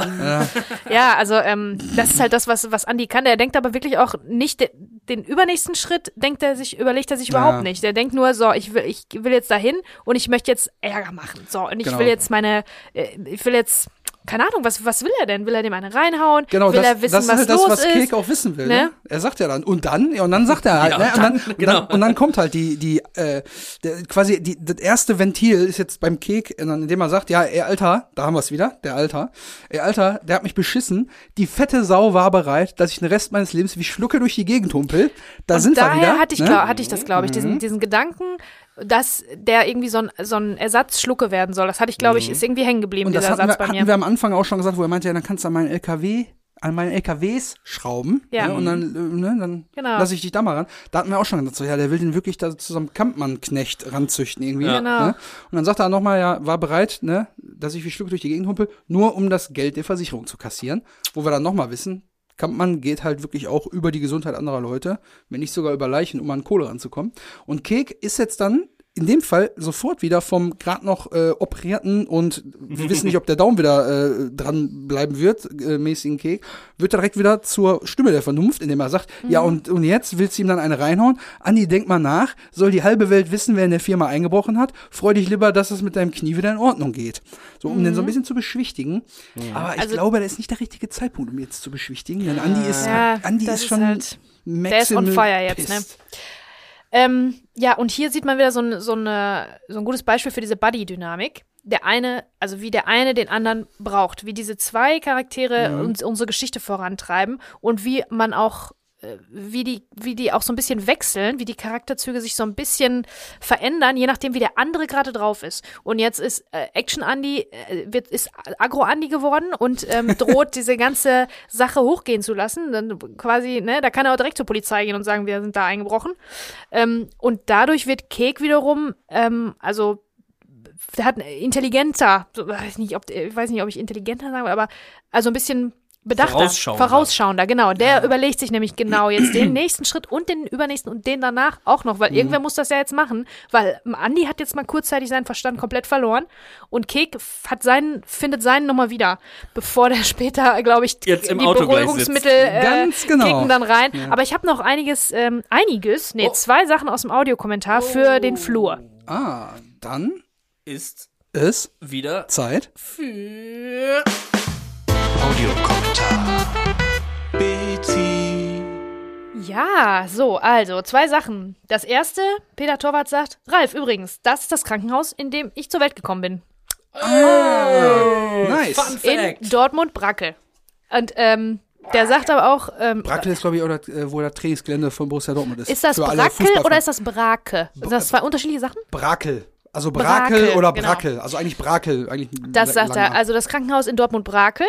[SPEAKER 1] Ja, also ähm, das ist halt das, was, was Andy kann. Der denkt aber wirklich auch nicht de, den übernächsten Schritt, denkt er sich, überlegt er sich überhaupt
[SPEAKER 3] Ja.
[SPEAKER 1] nicht. Der denkt nur, so, ich will, ich will jetzt dahin und ich möchte jetzt Ärger machen. So, und ich
[SPEAKER 3] Genau.
[SPEAKER 1] will jetzt meine, äh, ich will jetzt, keine Ahnung, was, was will er denn? Will er dem eine reinhauen?
[SPEAKER 3] Genau,
[SPEAKER 1] will
[SPEAKER 3] das,
[SPEAKER 1] er wissen,
[SPEAKER 3] das ist
[SPEAKER 1] was
[SPEAKER 3] halt das,
[SPEAKER 1] los
[SPEAKER 3] was
[SPEAKER 1] ist?
[SPEAKER 3] Kek auch wissen will. Ne?
[SPEAKER 1] Ne?
[SPEAKER 3] Er sagt ja dann, und dann, ja, und dann sagt er halt,
[SPEAKER 2] Ja,
[SPEAKER 3] ne?
[SPEAKER 2] und
[SPEAKER 3] Und dann, und,
[SPEAKER 2] genau.
[SPEAKER 3] dann, und dann kommt halt die, die, äh, der, quasi, die, das erste Ventil ist jetzt beim Kek, indem er sagt, ja, ey, Alter, da haben wir es wieder, der Alter, ey, Alter, der hat mich beschissen, die fette Sau war bereit, dass ich den Rest meines Lebens wie Schlucke durch die Gegend humpel. Da
[SPEAKER 1] Und
[SPEAKER 3] sind wir
[SPEAKER 1] daher
[SPEAKER 3] wieder.
[SPEAKER 1] hatte ich,
[SPEAKER 3] ne?
[SPEAKER 1] glaub, hatte ich das, glaube ich,
[SPEAKER 3] Mhm.
[SPEAKER 1] diesen, diesen Gedanken, dass der irgendwie so ein, so ein Ersatzschlucke werden soll. Das hatte ich, glaube ich, ist irgendwie hängen geblieben,
[SPEAKER 3] Mhm. Und das
[SPEAKER 1] dieser
[SPEAKER 3] hatten
[SPEAKER 1] Satz
[SPEAKER 3] wir,
[SPEAKER 1] bei mir.
[SPEAKER 3] hatten wir am Anfang auch schon gesagt, wo er meinte, ja, dann kannst du an meinen LKW, an meinen LKWs schrauben.
[SPEAKER 1] Ja.
[SPEAKER 3] Ne, und dann, äh, ne, dann
[SPEAKER 1] Genau.
[SPEAKER 3] lasse ich dich da mal ran. Da hatten wir auch schon gesagt, so, ja, der will den wirklich da zu so einem Kampmann-Knecht ranzüchten irgendwie.
[SPEAKER 2] Ja.
[SPEAKER 1] Genau.
[SPEAKER 3] Ne? Und dann sagt er nochmal, ja, war bereit, ne, dass ich wie Stück durch die Gegend humpel, nur um das Geld der Versicherung zu kassieren. Wo wir dann nochmal wissen, Kampmann geht halt wirklich auch über die Gesundheit anderer Leute, wenn nicht sogar über Leichen, um an Kohle ranzukommen. Und Kek ist jetzt dann in dem Fall sofort wieder vom gerade noch äh, operierten und wir wissen nicht, ob der Daumen wieder äh, dran bleiben wird, äh, mäßigen Kek, wird er direkt wieder zur Stimme der Vernunft, indem er sagt, ja und, und jetzt willst du ihm dann eine reinhauen? Andi, denk mal nach, soll die halbe Welt wissen, wer in der Firma eingebrochen hat? Freu dich lieber, dass es mit deinem Knie wieder in Ordnung geht. So, um den so ein bisschen zu beschwichtigen. Aber ich
[SPEAKER 1] Also-
[SPEAKER 3] glaube, das ist nicht der richtige Zeitpunkt, um jetzt zu beschwichtigen, denn Andi ist,
[SPEAKER 1] Ja,
[SPEAKER 3] Andi
[SPEAKER 1] das
[SPEAKER 3] ist schon
[SPEAKER 1] halt- der ist on fire jetzt, ne? Ähm, ja, und hier sieht man wieder so ein, so, eine, so ein gutes Beispiel für diese Buddy-Dynamik. Der eine, also wie der eine den anderen braucht, wie diese zwei Charaktere uns, unsere Geschichte vorantreiben und wie man auch äh, wie die, wie die auch so ein bisschen wechseln, wie die Charakterzüge sich so ein bisschen verändern, je nachdem, wie der andere gerade drauf ist. Und jetzt ist äh, Action Andy, äh, wird, ist Agro Andy geworden und ähm, droht diese ganze Sache hochgehen zu lassen. Dann quasi, ne, da kann er auch direkt zur Polizei gehen und sagen, wir sind da eingebrochen. Ähm, und dadurch wird Kek wiederum, ähm, also der hat intelligenter, weiß nicht, ob, ich weiß nicht, ob ich intelligenter sagen will, aber also ein bisschen bedachter,
[SPEAKER 2] Vorausschauender.
[SPEAKER 1] vorausschauender, genau. Der überlegt sich nämlich genau jetzt den nächsten Schritt und den übernächsten und den danach auch noch,
[SPEAKER 2] Mhm.
[SPEAKER 1] weil irgendwer muss das ja jetzt machen, weil Andi hat jetzt mal kurzzeitig seinen Verstand komplett verloren und Kek hat seinen, findet seinen nochmal wieder, bevor der später, glaube ich,
[SPEAKER 2] Jetzt im
[SPEAKER 1] die
[SPEAKER 2] Auto
[SPEAKER 1] Beruhigungsmittel äh,
[SPEAKER 3] Ganz genau.
[SPEAKER 1] kicken dann rein. Aber ich habe noch einiges, ähm, einiges, nee,
[SPEAKER 2] Oh.
[SPEAKER 1] zwei Sachen aus dem Audiokommentar für den Flur.
[SPEAKER 3] Ah, dann
[SPEAKER 2] Ist
[SPEAKER 3] ist
[SPEAKER 2] wieder
[SPEAKER 3] Zeit.
[SPEAKER 2] für
[SPEAKER 4] Audiokommentar. Betty.
[SPEAKER 1] Ja, so, also zwei Sachen. Das erste, Peter Torwart sagt, Ralf, übrigens, das ist das Krankenhaus, in dem ich zur Welt gekommen bin.
[SPEAKER 3] Nice.
[SPEAKER 2] Fun
[SPEAKER 1] In
[SPEAKER 2] Fact.
[SPEAKER 1] Dortmund-Brackel. Und ähm, der sagt aber auch, ähm,
[SPEAKER 3] Brackel ist, glaube ich, oder, äh, wo das Trainingsgelände von Borussia Dortmund ist.
[SPEAKER 1] ist das Brackel oder ist das Brake? Sind das zwei unterschiedliche Sachen?
[SPEAKER 3] Brakel. Also Brakel,
[SPEAKER 1] Brakel,
[SPEAKER 3] oder
[SPEAKER 1] genau.
[SPEAKER 3] Brackel. Also eigentlich Brakel. Eigentlich
[SPEAKER 1] Das sagt er. Also das Krankenhaus in Dortmund-Brakel,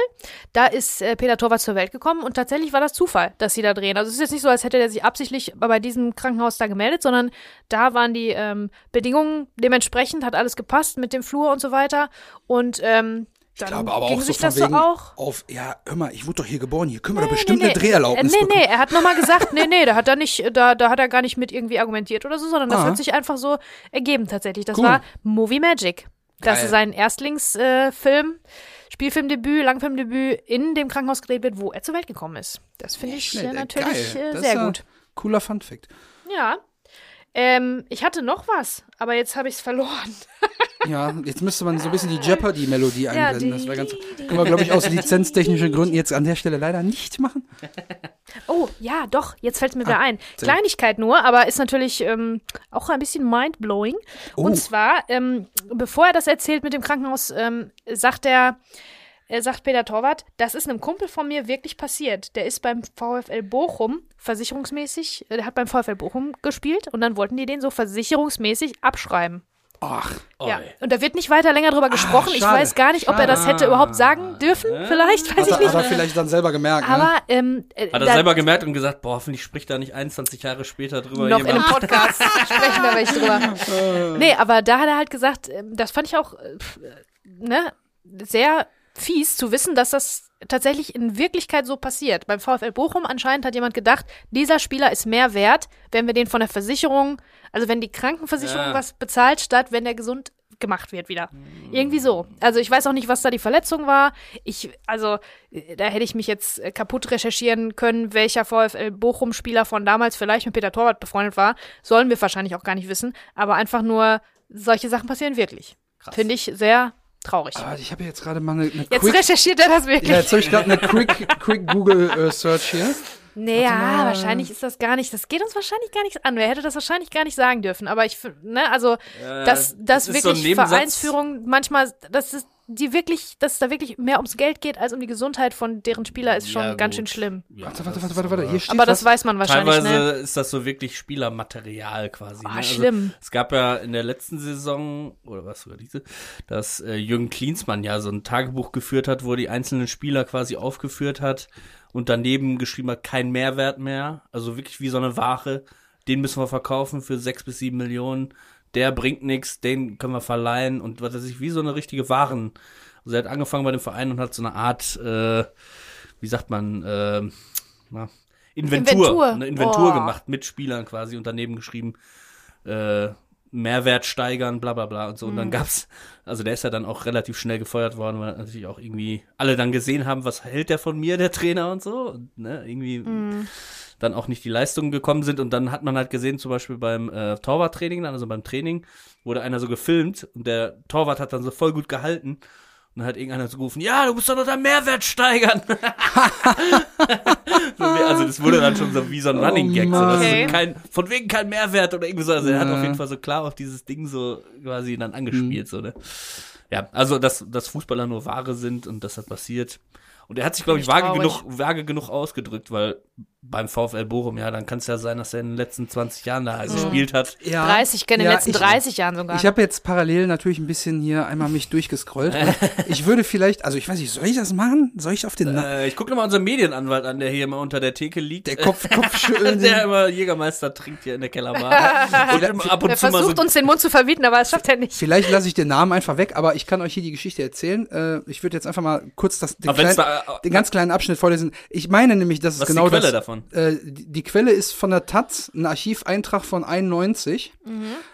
[SPEAKER 1] da ist äh, Peter Torwart zur Welt gekommen und tatsächlich war das Zufall, dass sie da drehen. Also es ist jetzt nicht so, als hätte er sich absichtlich bei diesem Krankenhaus da gemeldet, sondern da waren die ähm, Bedingungen dementsprechend, hat alles gepasst mit dem Flur und so weiter. Und ähm,
[SPEAKER 3] Ich
[SPEAKER 1] dann
[SPEAKER 3] glaube aber auch so
[SPEAKER 1] sich
[SPEAKER 3] von
[SPEAKER 1] das so
[SPEAKER 3] wegen
[SPEAKER 1] auch.
[SPEAKER 3] auf, ja, hör mal, ich wurde doch hier geboren, hier können wir doch
[SPEAKER 1] Nee,
[SPEAKER 3] bestimmt
[SPEAKER 1] nee,
[SPEAKER 3] eine Dreherlaubnis
[SPEAKER 1] äh, Nee,
[SPEAKER 3] bekommen.
[SPEAKER 1] nee, er hat nochmal gesagt, nee, nee, da hat er nicht, da, da hat er gar nicht mit irgendwie argumentiert oder so, sondern das
[SPEAKER 3] Ah.
[SPEAKER 1] hat sich einfach so ergeben tatsächlich. Das
[SPEAKER 3] Cool.
[SPEAKER 1] war Movie Magic. Das
[SPEAKER 3] Geil.
[SPEAKER 1] ist sein Erstlingsfilm, äh, Film, Spielfilmdebüt, Langfilmdebüt in dem Krankenhaus gedreht wird, wo er zur Welt gekommen ist. Das finde ich äh, natürlich
[SPEAKER 3] Das
[SPEAKER 1] sehr gut.
[SPEAKER 3] Cooler Funfact.
[SPEAKER 1] Ja. Ähm, ich hatte noch was, aber jetzt habe ich es verloren.
[SPEAKER 3] Ja, jetzt müsste man so ein bisschen die Jeopardy-Melodie einblenden. das wäre ganz. Können wir, glaube ich, aus lizenztechnischen Gründen jetzt an der Stelle leider nicht machen.
[SPEAKER 1] Oh, ja, doch, jetzt fällt es mir wieder
[SPEAKER 3] Ah,
[SPEAKER 1] ein.
[SPEAKER 3] sehr
[SPEAKER 1] Kleinigkeit nur, aber ist natürlich ähm, auch ein bisschen mindblowing.
[SPEAKER 3] Oh.
[SPEAKER 1] Und zwar, ähm, bevor er das erzählt mit dem Krankenhaus, ähm, sagt er, er sagt Peter Torwart, das ist einem Kumpel von mir wirklich passiert. Der ist beim VfL Bochum versicherungsmäßig, äh, der hat beim VfL Bochum gespielt und dann wollten die den so versicherungsmäßig abschreiben.
[SPEAKER 3] Ach,
[SPEAKER 1] Ja,
[SPEAKER 2] Oi.
[SPEAKER 1] und da wird nicht weiter länger drüber gesprochen. ich
[SPEAKER 3] schade.
[SPEAKER 1] weiß gar nicht, ob er das hätte überhaupt sagen dürfen. Vielleicht, weiß
[SPEAKER 3] hat,
[SPEAKER 1] ich
[SPEAKER 3] er,
[SPEAKER 1] nicht.
[SPEAKER 3] hat er vielleicht dann selber gemerkt. ne?
[SPEAKER 1] Aber ähm, äh,
[SPEAKER 2] Hat er
[SPEAKER 1] da-
[SPEAKER 2] selber gemerkt und gesagt, boah, hoffentlich spricht da nicht 21 Jahre später drüber
[SPEAKER 1] noch in einem
[SPEAKER 2] jemand.
[SPEAKER 1] Podcast sprechen da welche drüber. Nee, aber da hat er halt gesagt, ähm, das fand ich auch äh, äh, ne, sehr fies zu wissen, dass das tatsächlich in Wirklichkeit so passiert. Beim VfL Bochum anscheinend hat jemand gedacht, dieser Spieler ist mehr wert, wenn wir den von der Versicherung, also wenn die Krankenversicherung
[SPEAKER 2] Ja.
[SPEAKER 1] was bezahlt, statt wenn der gesund gemacht wird wieder. Irgendwie so. Also ich weiß auch nicht, was da die Verletzung war. Ich, also äh, da hätte ich mich jetzt äh, kaputt recherchieren können, welcher VfL Bochum-Spieler von damals vielleicht mit Peter Torwart befreundet war. Sollen wir wahrscheinlich auch gar nicht wissen. Aber einfach nur, solche Sachen passieren wirklich. Finde ich sehr traurig.
[SPEAKER 3] Aber ich habe jetzt gerade mal eine, eine
[SPEAKER 1] Jetzt
[SPEAKER 3] Quick.
[SPEAKER 1] recherchiert er das wirklich.
[SPEAKER 3] Ja, jetzt habe ich gerade eine Quick, Quick Google äh, Search hier.
[SPEAKER 1] Nee, ja,
[SPEAKER 3] mal.
[SPEAKER 1] wahrscheinlich ist das gar nicht. Das geht uns wahrscheinlich gar nichts an. Wer hätte das wahrscheinlich gar nicht sagen dürfen. Aber ich, ne, also, dass
[SPEAKER 2] das ist so ein
[SPEAKER 1] wirklich
[SPEAKER 2] Nebensatz.
[SPEAKER 1] Vereinsführung manchmal, dass es die wirklich, dass es da wirklich mehr ums Geld geht als um die Gesundheit von deren Spieler, ist schon
[SPEAKER 2] Ja,
[SPEAKER 1] ganz schön schlimm.
[SPEAKER 2] Ja,
[SPEAKER 3] Warte, warte, warte,
[SPEAKER 2] ist
[SPEAKER 3] warte, warte.
[SPEAKER 2] aber-
[SPEAKER 3] Hier steht
[SPEAKER 1] Aber das
[SPEAKER 3] was.
[SPEAKER 1] weiß man wahrscheinlich,
[SPEAKER 2] Teilweise
[SPEAKER 1] ne?
[SPEAKER 2] ist das so wirklich Spielermaterial quasi.
[SPEAKER 1] Ah,
[SPEAKER 2] ne? Also,
[SPEAKER 1] schlimm.
[SPEAKER 2] Es gab ja in der letzten Saison, oder was sogar diese, dass äh, Jürgen Klinsmann ja so ein Tagebuch geführt hat, wo er die einzelnen Spieler quasi aufgeführt hat und daneben geschrieben hat, kein Mehrwert mehr. Also wirklich wie so eine Ware. Den müssen wir verkaufen für sechs bis sieben Millionen. Der bringt nichts, den können wir verleihen und was weiß ich, wie so eine richtige Waren. Also er hat angefangen bei dem Verein und hat so eine Art, äh, wie sagt man, äh, na, Inventur,
[SPEAKER 1] Inventur.
[SPEAKER 2] eine Inventur
[SPEAKER 1] Oh.
[SPEAKER 2] gemacht mit Spielern quasi und daneben geschrieben, äh, Mehrwert steigern, bla bla bla und so. Und
[SPEAKER 1] Mhm.
[SPEAKER 2] dann gab's, also der ist ja dann auch relativ schnell gefeuert worden, weil natürlich auch irgendwie alle dann gesehen haben, was hält der von mir, der Trainer und so. Und, ne, irgendwie
[SPEAKER 1] Mhm.
[SPEAKER 2] dann auch nicht die Leistungen gekommen sind. Und dann hat man halt gesehen, zum Beispiel beim äh, Torwarttraining, dann, also beim Training, wurde einer so gefilmt und der Torwart hat dann so voll gut gehalten. Dann hat irgendeiner so gerufen, ja, du musst doch noch deinen Mehrwert steigern. also das wurde dann schon so wie so ein Running Gag. So,
[SPEAKER 1] Okay.
[SPEAKER 2] so kein, von wegen kein Mehrwert oder irgendwie so. Also er hat auf jeden Fall so klar auf dieses Ding so quasi dann angespielt. So, ne? Ja, also dass, dass Fußballer nur Ware sind und das hat passiert. Und er hat sich, glaube ich, vage
[SPEAKER 1] traurig.
[SPEAKER 2] genug, vage genug ausgedrückt, weil beim VfL Bochum, ja, dann kann es ja sein, dass er in den letzten 20 Jahren da gespielt hat.
[SPEAKER 3] Ja.
[SPEAKER 1] 30, in den
[SPEAKER 3] Ja,
[SPEAKER 1] letzten
[SPEAKER 3] ich-
[SPEAKER 1] 30 Jahren sogar.
[SPEAKER 3] Ich habe jetzt parallel natürlich ein bisschen hier einmal mich durchgescrollt. Ich würde vielleicht, also ich weiß nicht, soll ich das machen? Soll ich auf den
[SPEAKER 2] Äh, ich gucke nochmal unseren Medienanwalt an, der hier immer unter der Theke liegt.
[SPEAKER 3] der Kopf, Kopfschütteln?
[SPEAKER 2] der immer Jägermeister trinkt hier in der Kellerbar. und immer ab und
[SPEAKER 1] er
[SPEAKER 2] zu mal so
[SPEAKER 1] versucht uns den Mund zu verbieten, aber das schafft er nicht.
[SPEAKER 3] Vielleicht lasse ich den Namen einfach weg, aber ich kann euch hier die Geschichte erzählen. Äh, ich würde jetzt einfach mal kurz das, den, kleinen,
[SPEAKER 2] da-
[SPEAKER 3] den ganz kleinen Abschnitt vorlesen. Ich meine nämlich, dass es genau
[SPEAKER 2] die Quelle
[SPEAKER 3] das,
[SPEAKER 2] davon?
[SPEAKER 3] Äh, die, die Quelle ist von der Taz, ein Archiveintrag von 91.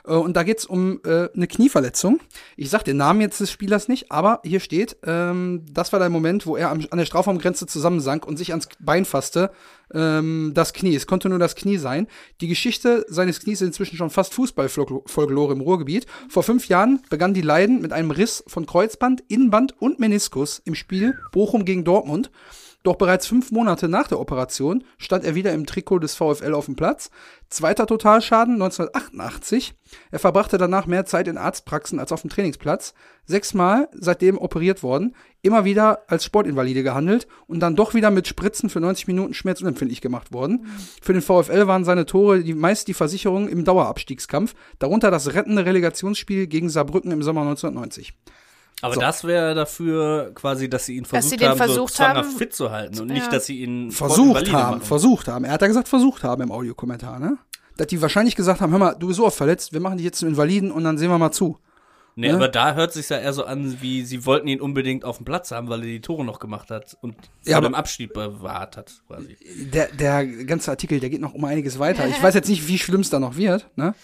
[SPEAKER 3] Äh, und da geht's um äh, eine Knieverletzung. Ich sag den Namen jetzt des Spielers nicht, aber hier steht, ähm, das war der Moment, wo er am, an der Strafraumgrenze zusammensank und sich ans Bein fasste. Ähm, das Knie, es konnte nur das Knie sein. Die Geschichte seines Knies ist inzwischen schon fast Fußballfolklore im Ruhrgebiet. Vor fünf Jahren begann die Leiden mit einem Riss von Kreuzband, Innenband und Meniskus im Spiel Bochum gegen Dortmund. Doch bereits fünf Monate nach der Operation stand er wieder im Trikot des VfL auf dem Platz. Zweiter Totalschaden 1988. Er verbrachte danach mehr Zeit in Arztpraxen als auf dem Trainingsplatz. Sechsmal seitdem operiert worden, immer wieder als Sportinvalide gehandelt und dann doch wieder mit Spritzen für 90 Minuten schmerzunempfindlich gemacht worden. Für den VfL waren seine Tore die, meist die Versicherung im Dauerabstiegskampf, darunter das rettende Relegationsspiel gegen Saarbrücken im Sommer 1990.
[SPEAKER 2] Aber
[SPEAKER 3] So.
[SPEAKER 2] das wäre dafür quasi, dass sie ihn versucht haben,
[SPEAKER 1] versucht
[SPEAKER 2] so
[SPEAKER 1] haben.
[SPEAKER 2] fit zu halten und
[SPEAKER 1] Ja.
[SPEAKER 2] nicht, dass sie ihn
[SPEAKER 3] versucht haben,
[SPEAKER 2] machen.
[SPEAKER 3] versucht haben. Er hat ja gesagt, versucht haben im Audiokommentar, ne? Dass die wahrscheinlich gesagt haben, hör mal, du bist so oft verletzt, wir machen dich jetzt zum Invaliden und dann sehen wir mal zu.
[SPEAKER 2] Nee,
[SPEAKER 3] Ne?
[SPEAKER 2] aber da hört sich ja eher so an, wie sie wollten ihn unbedingt auf dem Platz haben, weil er die Tore noch gemacht hat und
[SPEAKER 3] Ja,
[SPEAKER 2] vor dem Abschied bewahrt hat, quasi.
[SPEAKER 3] Der, der ganze Artikel, der geht noch um einiges weiter. Ich weiß jetzt nicht, wie schlimm es da noch wird, ne?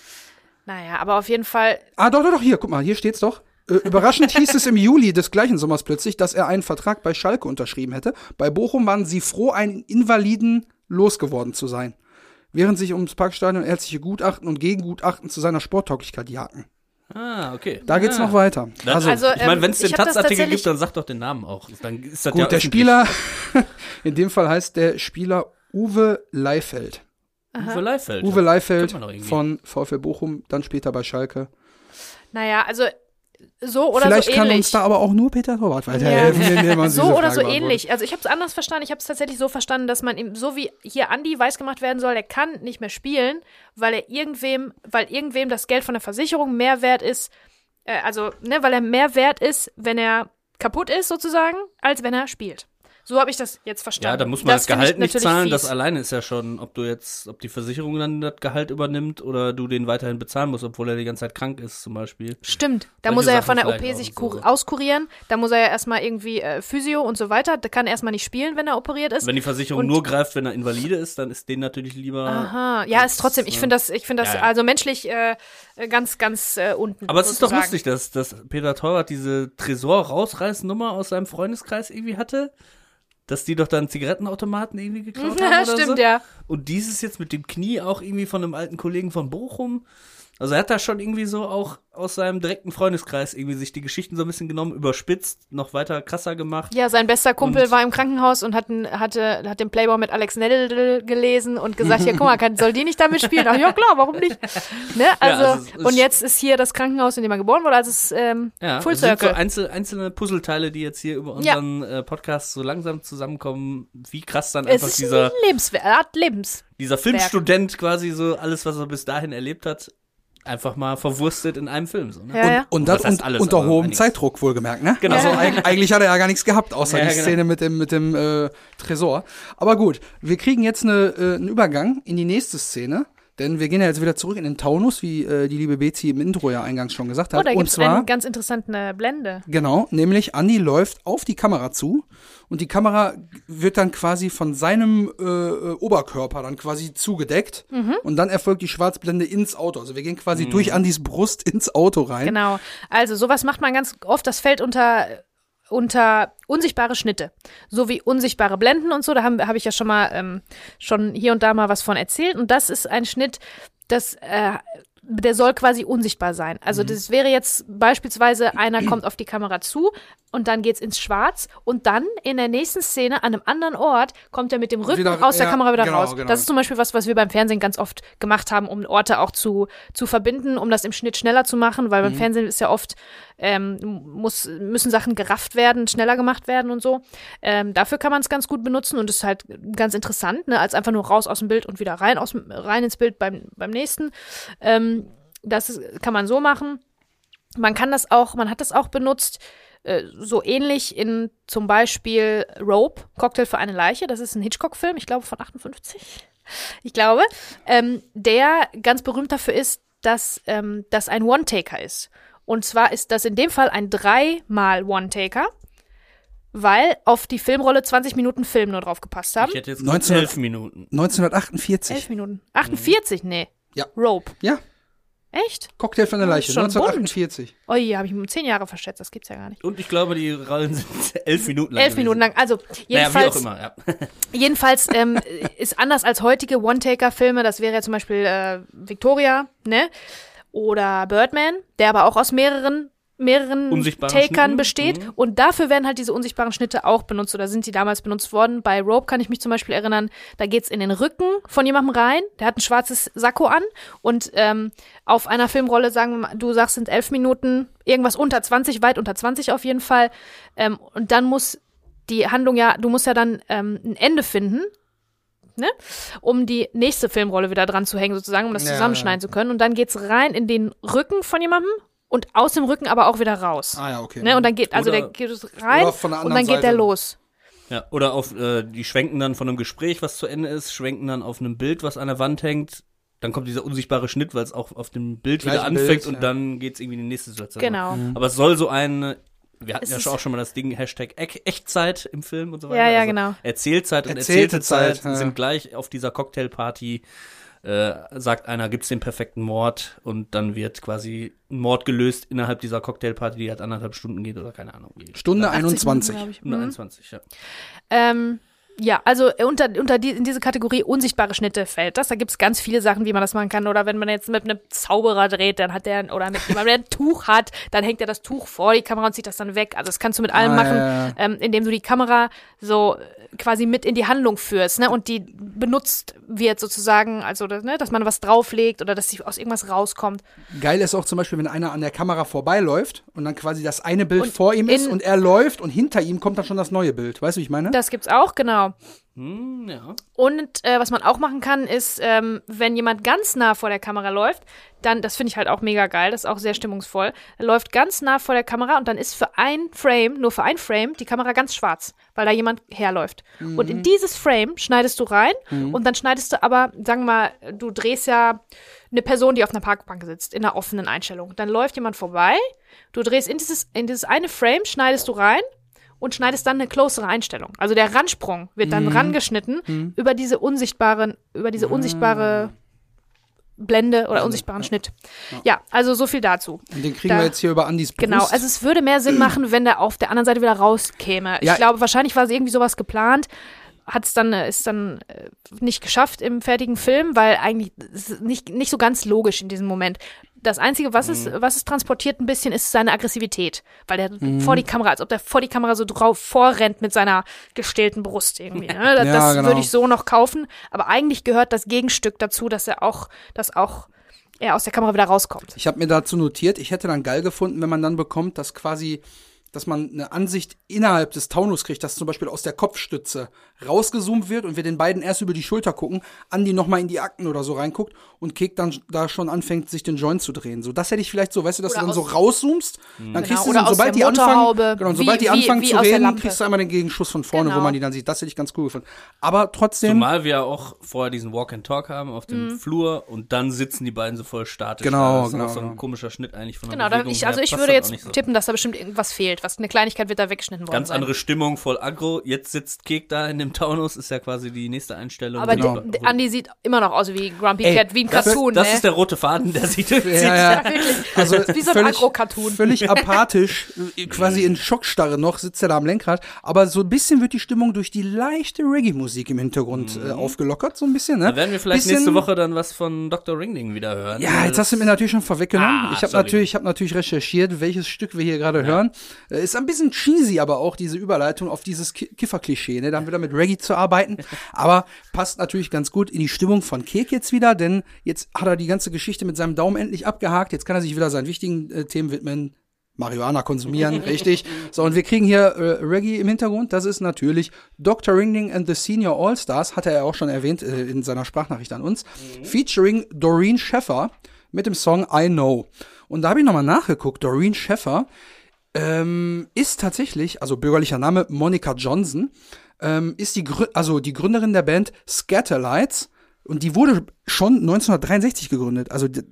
[SPEAKER 1] Naja, aber auf jeden Fall,
[SPEAKER 3] Ah, doch, doch, doch, hier, guck mal, hier steht's doch. Überraschend hieß es im Juli des gleichen Sommers plötzlich, dass er einen Vertrag bei Schalke unterschrieben hätte. Bei Bochum waren sie froh, einen Invaliden losgeworden zu sein. Während sich ums Parkstadion ärztliche Gutachten und Gegengutachten zu seiner Sporttauglichkeit jagten.
[SPEAKER 2] Ah, okay.
[SPEAKER 3] Da geht's
[SPEAKER 2] ah.
[SPEAKER 3] noch weiter. Also,
[SPEAKER 1] Also,
[SPEAKER 2] ich meine,
[SPEAKER 1] ähm,
[SPEAKER 2] wenn es den Taz-Artikel gibt, dann sag doch den Namen auch. Dann ist das
[SPEAKER 3] gut,
[SPEAKER 2] ja
[SPEAKER 3] der. Spieler, in dem Fall heißt der Spieler Uwe Leifeld.
[SPEAKER 2] Uwe Leifeld.
[SPEAKER 3] Uwe Leifeld von VfL Bochum, dann später bei Schalke.
[SPEAKER 1] naja, also so oder
[SPEAKER 3] Vielleicht
[SPEAKER 1] so
[SPEAKER 3] kann
[SPEAKER 1] ähnlich.
[SPEAKER 3] uns da aber auch nur Peter Torwart weiterhelfen. indem er uns
[SPEAKER 1] so oder
[SPEAKER 3] Frage
[SPEAKER 1] so ähnlich. Also ich habe es anders verstanden. Ich habe es tatsächlich so verstanden, dass man ihm, so wie hier Andi weiß gemacht werden soll, er kann nicht mehr spielen, weil er irgendwem, weil irgendwem das Geld von der Versicherung mehr wert ist, äh, also, ne, weil er mehr wert ist, wenn er kaputt ist sozusagen, als wenn er spielt. So habe ich das jetzt verstanden.
[SPEAKER 2] Ja, da muss man das,
[SPEAKER 1] ich
[SPEAKER 2] Gehalt nicht zahlen.
[SPEAKER 1] fies.
[SPEAKER 2] Das alleine ist ja schon, ob du jetzt, ob die Versicherung dann das Gehalt übernimmt oder du den weiterhin bezahlen musst, obwohl er die ganze Zeit krank ist, zum Beispiel.
[SPEAKER 1] Stimmt, da
[SPEAKER 2] Solche
[SPEAKER 1] muss er ja von der OP sich
[SPEAKER 2] so.
[SPEAKER 1] kur- auskurieren, da muss er ja erstmal irgendwie äh, Physio und so weiter, da kann er erstmal nicht spielen, wenn er operiert ist.
[SPEAKER 2] Wenn die Versicherung
[SPEAKER 1] Und-
[SPEAKER 2] nur greift, wenn er invalide ist, dann ist den natürlich lieber.
[SPEAKER 1] Aha, ja, ist trotzdem, ich finde das, ich finde das
[SPEAKER 2] Ja, ja.
[SPEAKER 1] also menschlich äh, äh, ganz, ganz äh, unten.
[SPEAKER 2] Aber es ist doch lustig, dass, dass Peter Teurer diese Tresor-Rausreißnummer aus seinem Freundeskreis irgendwie hatte. Dass die doch dann Zigarettenautomaten irgendwie geklaut haben
[SPEAKER 1] Ja,
[SPEAKER 2] oder
[SPEAKER 1] stimmt,
[SPEAKER 2] so.
[SPEAKER 1] ja.
[SPEAKER 2] Und dieses jetzt mit dem Knie auch irgendwie von einem alten Kollegen von Bochum. Also er hat da schon irgendwie so auch aus seinem direkten Freundeskreis irgendwie sich die Geschichten so ein bisschen genommen, überspitzt, noch weiter krasser gemacht.
[SPEAKER 1] Ja, sein bester Kumpel
[SPEAKER 2] Und-
[SPEAKER 1] war im Krankenhaus und hat, hatte, hat den Playboy mit Alex Neddle gelesen und gesagt, ja, guck mal, kann, soll die nicht damit spielen? Ach ja, klar, warum nicht? Ne? Also,
[SPEAKER 2] also es ist-
[SPEAKER 1] und jetzt ist hier das Krankenhaus, in dem er geboren wurde, also es ist ähm,
[SPEAKER 2] Ja,
[SPEAKER 1] Full
[SPEAKER 2] sind so
[SPEAKER 1] Circle.
[SPEAKER 2] einzel, einzelne Puzzleteile, die jetzt hier über
[SPEAKER 1] Ja.
[SPEAKER 2] unseren äh, Podcast so langsam zusammenkommen, wie krass dann einfach
[SPEAKER 1] ist
[SPEAKER 2] dieser,
[SPEAKER 1] Lebenswert, Lebens.
[SPEAKER 2] dieser Filmstudent quasi so alles, was er bis dahin erlebt hat, einfach mal verwurstet in einem Film. So, ne?
[SPEAKER 1] Ja, ja.
[SPEAKER 3] Und das
[SPEAKER 2] Was heißt alles,
[SPEAKER 3] unter
[SPEAKER 2] aber
[SPEAKER 3] hohem. Zeitdruck wohlgemerkt, ne?
[SPEAKER 2] Genau.
[SPEAKER 3] Also eig eigentlich hat er ja gar nichts gehabt, außer
[SPEAKER 2] Ja,
[SPEAKER 3] die
[SPEAKER 2] genau.
[SPEAKER 3] Szene mit dem, mit dem äh, Tresor. Aber gut, wir kriegen jetzt eine, äh, einen Übergang in die nächste Szene. Denn wir gehen ja jetzt wieder zurück in den Taunus, wie äh, die liebe Bezi im Intro ja eingangs schon gesagt hat.
[SPEAKER 1] Oh, da gibt es eine ganz interessante äh, Blende.
[SPEAKER 3] genau, nämlich Andy läuft auf die Kamera zu und die Kamera wird dann quasi von seinem äh, äh, Oberkörper dann quasi zugedeckt
[SPEAKER 1] Mhm.
[SPEAKER 3] und dann erfolgt die Schwarzblende ins Auto. Also wir gehen quasi durch Andys Brust ins Auto rein.
[SPEAKER 1] Genau. Also sowas macht man ganz oft, das fällt unter unter unsichtbare Schnitte, so wie unsichtbare Blenden und so. Da habe hab ich ja schon mal ähm, schon hier und da mal was von erzählt. Und das ist ein Schnitt, das äh, der soll quasi unsichtbar sein. Also das wäre jetzt beispielsweise einer kommt auf die Kamera zu, und dann geht's ins Schwarz und dann in der nächsten Szene an einem anderen Ort kommt er mit dem Rücken
[SPEAKER 3] Wieder-
[SPEAKER 1] aus der
[SPEAKER 3] ja,
[SPEAKER 1] Kamera wieder
[SPEAKER 3] genau,
[SPEAKER 1] raus.
[SPEAKER 3] genau.
[SPEAKER 1] Das ist zum Beispiel was, was wir beim Fernsehen ganz oft gemacht haben, um Orte auch zu, zu verbinden, um das im Schnitt schneller zu machen, weil
[SPEAKER 3] Mhm.
[SPEAKER 1] beim Fernsehen ist ja oft, ähm, muss, müssen Sachen gerafft werden, schneller gemacht werden und so. Ähm, dafür kann man es ganz gut benutzen und ist halt ganz interessant, ne, als einfach nur raus aus dem Bild und wieder rein, aus, rein ins Bild beim, beim nächsten. Ähm, das kann man so machen. Man kann das auch, man hat das auch benutzt, äh, so ähnlich in zum Beispiel Rope, Cocktail für eine Leiche. Das ist ein Hitchcock-Film, ich glaube von 58. Ich glaube, ähm, der ganz berühmt dafür ist, dass ähm, das ein One-Taker ist. Und zwar ist das in dem Fall ein dreimal One-Taker, weil auf die Filmrolle 20 Minuten Film nur drauf gepasst haben.
[SPEAKER 2] Ich hätte jetzt
[SPEAKER 3] 19
[SPEAKER 2] elf Minuten.
[SPEAKER 3] 1948.
[SPEAKER 1] 11 Minuten. 48? Nee.
[SPEAKER 3] Ja.
[SPEAKER 1] Rope.
[SPEAKER 3] Ja,
[SPEAKER 1] Echt?
[SPEAKER 3] Cocktail für eine Leiche,
[SPEAKER 1] schon
[SPEAKER 3] 1948.
[SPEAKER 1] Oh je, habe ich um 10 Jahre verschätzt. Das gibt's ja gar nicht.
[SPEAKER 2] Und ich glaube, die Rollen sind elf Minuten lang.
[SPEAKER 1] Elf Minuten lang. Also,
[SPEAKER 2] Naja,
[SPEAKER 1] jedenfalls,
[SPEAKER 2] wie auch immer, ja.
[SPEAKER 1] jedenfalls ähm, ist anders als heutige One-Taker-Filme. Das wäre ja zum Beispiel äh, Victoria, ne? Oder Birdman, der aber auch aus mehreren mehreren Takern
[SPEAKER 2] Schnitten,
[SPEAKER 1] besteht.
[SPEAKER 2] mhm.
[SPEAKER 1] Und dafür werden halt diese unsichtbaren Schnitte auch benutzt oder sind die damals benutzt worden. Bei Rope kann ich mich zum Beispiel erinnern, da geht's in den Rücken von jemandem rein, der hat ein schwarzes Sakko an und ähm, auf einer Filmrolle, sagen wir mal, du sagst, sind elf Minuten, irgendwas unter 20, weit unter 20 auf jeden Fall. Ähm, und dann muss die Handlung ja, du musst ja dann ähm, ein Ende finden, ne? Um die nächste Filmrolle wieder dran zu hängen, sozusagen, um das
[SPEAKER 3] Ja,
[SPEAKER 1] zusammenschneiden zu können. Und dann geht's rein in den Rücken von jemandem und aus dem Rücken aber auch wieder raus.
[SPEAKER 3] Ah ja, okay.
[SPEAKER 1] Ne? Und dann geht, also
[SPEAKER 2] Oder-
[SPEAKER 1] der geht es rein
[SPEAKER 3] oder von der
[SPEAKER 1] und dann geht der los.
[SPEAKER 2] Ja, oder auf, äh, die schwenken dann von einem Gespräch, was zu Ende ist, schwenken dann auf einem Bild, was an der Wand hängt. Dann kommt dieser unsichtbare Schnitt, weil es auch auf dem Bild wieder
[SPEAKER 3] Gleiche
[SPEAKER 2] anfängt
[SPEAKER 3] Bild,
[SPEAKER 2] und
[SPEAKER 3] ja.
[SPEAKER 2] dann geht's irgendwie in die nächste Situation.
[SPEAKER 1] Genau.
[SPEAKER 2] Aber es soll so ein, wir hatten
[SPEAKER 1] Es
[SPEAKER 2] ja auch schon mal das Ding, Hashtag E- Echtzeit im Film und so weiter.
[SPEAKER 1] Ja, ja,
[SPEAKER 2] also
[SPEAKER 1] genau.
[SPEAKER 2] Erzählzeit und
[SPEAKER 3] Erzählte
[SPEAKER 2] erzählte Zeit,
[SPEAKER 3] Zeit, ja.
[SPEAKER 2] sind gleich auf dieser Cocktailparty. Äh, sagt einer, gibt's den perfekten Mord und dann wird quasi ein Mord gelöst innerhalb dieser Cocktailparty, die halt anderthalb Stunden geht oder keine Ahnung. wie.
[SPEAKER 3] Stunde
[SPEAKER 1] 80 Minuten,
[SPEAKER 3] 21.
[SPEAKER 1] glaub ich.
[SPEAKER 2] Stunde
[SPEAKER 1] Mhm.
[SPEAKER 2] 21, ja.
[SPEAKER 1] Ähm, ja, also äh, unter, unter die, in diese Kategorie unsichtbare Schnitte fällt das. Da gibt's ganz viele Sachen, wie man das machen kann. Oder wenn man jetzt mit einem Zauberer dreht, dann hat der, oder mit jemandem, der ein Tuch hat, dann hängt er das Tuch vor die Kamera und zieht das dann weg. Also das kannst du mit allem
[SPEAKER 3] Ah,
[SPEAKER 1] machen,
[SPEAKER 3] ja, ja.
[SPEAKER 1] Ähm, indem du die Kamera so äh, quasi mit in die Handlung führst, ne? Und die benutzt wird sozusagen, also das, ne, dass man was drauflegt oder dass sie aus irgendwas rauskommt.
[SPEAKER 3] Geil ist auch zum Beispiel, wenn einer an der Kamera vorbeiläuft und dann quasi das eine Bild
[SPEAKER 1] Und
[SPEAKER 3] vor ihm ist und er läuft und hinter ihm kommt dann schon das neue Bild. Weißt du, wie ich meine?
[SPEAKER 1] Das gibt's auch, genau.
[SPEAKER 2] Hm, ja.
[SPEAKER 1] Und äh, was man auch machen kann, ist, ähm, wenn jemand ganz nah vor der Kamera läuft, dann, das finde ich halt auch mega geil, das ist auch sehr stimmungsvoll, läuft ganz nah vor der Kamera und dann ist für ein Frame, nur für ein Frame, die Kamera ganz schwarz, weil da jemand herläuft. Und in dieses Frame schneidest du rein und dann schneidest du aber, sagen wir mal, du drehst ja eine Person, die auf einer Parkbank sitzt, in einer offenen Einstellung. Dann läuft jemand vorbei, du drehst in dieses, in dieses eine Frame, schneidest du rein und schneidest dann eine closere Einstellung. Also der Ransprung wird dann rangeschnitten über diese unsichtbaren, über diese unsichtbare Blende oder unsichtbaren Schnitt. Ja, also so viel dazu.
[SPEAKER 3] Und den kriegen
[SPEAKER 1] Da-
[SPEAKER 3] wir jetzt hier über Andys Brust.
[SPEAKER 1] Genau, also es würde mehr Sinn machen, wenn der auf der anderen Seite wieder rauskäme.
[SPEAKER 3] Ja.
[SPEAKER 1] Ich glaube, wahrscheinlich war es irgendwie sowas geplant, hat es dann, äh, ist dann äh, nicht geschafft im fertigen Film, weil eigentlich nicht, nicht so ganz logisch in diesem Moment. Das Einzige, was es,
[SPEAKER 3] Mhm.
[SPEAKER 1] was es transportiert ein bisschen, ist seine Aggressivität. Weil der vor die Kamera, als ob der vor die Kamera so drauf vorrennt mit seiner gestählten Brust irgendwie. Ne? Das,
[SPEAKER 3] Ja,
[SPEAKER 1] das
[SPEAKER 3] genau.
[SPEAKER 1] würde ich so noch kaufen. Aber eigentlich gehört das Gegenstück dazu, dass er auch, dass auch er aus der Kamera wieder rauskommt.
[SPEAKER 3] Ich habe mir dazu notiert, ich hätte dann geil gefunden, wenn man dann bekommt, dass quasi, dass man eine Ansicht innerhalb des Taunus kriegt, dass zum Beispiel aus der Kopfstütze rausgezoomt wird und wir den beiden erst über die Schulter gucken, Andi nochmal in die Akten oder so reinguckt und Kek dann da schon anfängt, sich den Joint zu drehen. So, das hätte ich vielleicht so, weißt du, dass
[SPEAKER 1] Oder
[SPEAKER 3] du dann so
[SPEAKER 1] aus-
[SPEAKER 3] rauszoomst, dann kriegst du
[SPEAKER 1] oder
[SPEAKER 3] sie, und
[SPEAKER 1] aus
[SPEAKER 3] sobald die anfangen, genau, und
[SPEAKER 1] wie-
[SPEAKER 3] sobald die
[SPEAKER 1] wie-
[SPEAKER 3] anfangen
[SPEAKER 1] wie
[SPEAKER 3] zu
[SPEAKER 1] aus der
[SPEAKER 3] reden, kriegst du einmal den Gegenschuss von vorne,
[SPEAKER 1] Genau.
[SPEAKER 3] wo man die dann sieht. Das hätte ich ganz cool gefunden. Aber trotzdem,
[SPEAKER 2] Zumal wir auch vorher diesen Walk and Talk haben auf dem Flur und dann sitzen die beiden so voll statisch.
[SPEAKER 3] Genau,
[SPEAKER 2] da. Das ist
[SPEAKER 3] genau,
[SPEAKER 2] auch so ein
[SPEAKER 3] genau.
[SPEAKER 2] komischer Schnitt eigentlich von der
[SPEAKER 1] Genau,
[SPEAKER 2] Bewegung
[SPEAKER 1] ich, also ich würde
[SPEAKER 2] halt
[SPEAKER 1] jetzt tippen, dass da bestimmt irgendwas fehlt. Was eine Kleinigkeit wird da weggeschnitten worden
[SPEAKER 2] Ganz
[SPEAKER 1] sein.
[SPEAKER 2] andere Stimmung, voll aggro. Jetzt sitzt Kek da in dem Taunus, ist ja quasi die nächste Einstellung.
[SPEAKER 1] Aber
[SPEAKER 3] Genau.
[SPEAKER 1] Andi sieht immer noch aus wie Grumpy
[SPEAKER 3] Ey,
[SPEAKER 1] Cat, wie ein
[SPEAKER 2] das,
[SPEAKER 1] Cartoon,
[SPEAKER 2] das
[SPEAKER 1] ne?
[SPEAKER 2] ist der rote Faden, der durchzieht.
[SPEAKER 3] Ja, ja.
[SPEAKER 1] ja, wirklich.
[SPEAKER 3] Also
[SPEAKER 1] wie so ein
[SPEAKER 3] völlig-
[SPEAKER 1] Agro-Cartoon.
[SPEAKER 3] Völlig apathisch, äh, quasi in Schockstarre noch, sitzt er da am Lenkrad. Aber so ein bisschen wird die Stimmung durch die leichte Reggae-Musik im Hintergrund äh, aufgelockert, so ein bisschen. Ne?
[SPEAKER 2] Da werden wir vielleicht
[SPEAKER 3] bisschen,
[SPEAKER 2] nächste Woche dann was von Dr. Ringding wieder hören.
[SPEAKER 3] Ja, jetzt hast du mir natürlich schon vorweggenommen.
[SPEAKER 2] Ah,
[SPEAKER 3] ich habe natürlich, ich hab natürlich recherchiert, welches Stück wir hier gerade hören. Äh, Ist ein bisschen cheesy, aber auch diese Überleitung auf dieses Ki Kiffer-Klischee, ne? Dann wieder mit Reggae zu arbeiten. aber passt natürlich ganz gut in die Stimmung von Kek jetzt wieder, denn jetzt hat er die ganze Geschichte mit seinem Daumen endlich abgehakt. Jetzt kann er sich wieder seinen wichtigen äh, Themen widmen. Marihuana konsumieren, richtig. So, und wir kriegen hier äh, Reggae im Hintergrund. Das ist natürlich Dr. Ringling and the Senior All-Stars, hat er ja auch schon erwähnt äh, in seiner Sprachnachricht an uns. Featuring Doreen Sheffer mit dem Song I Know. Und da habe ich nochmal nachgeguckt. Doreen Sheffer ähm, ist tatsächlich, also bürgerlicher Name Monica Johnson, ähm, ist die, Grü also die Gründerin der Band Scatterlights. Und die wurde schon 1963 gegründet. Also die,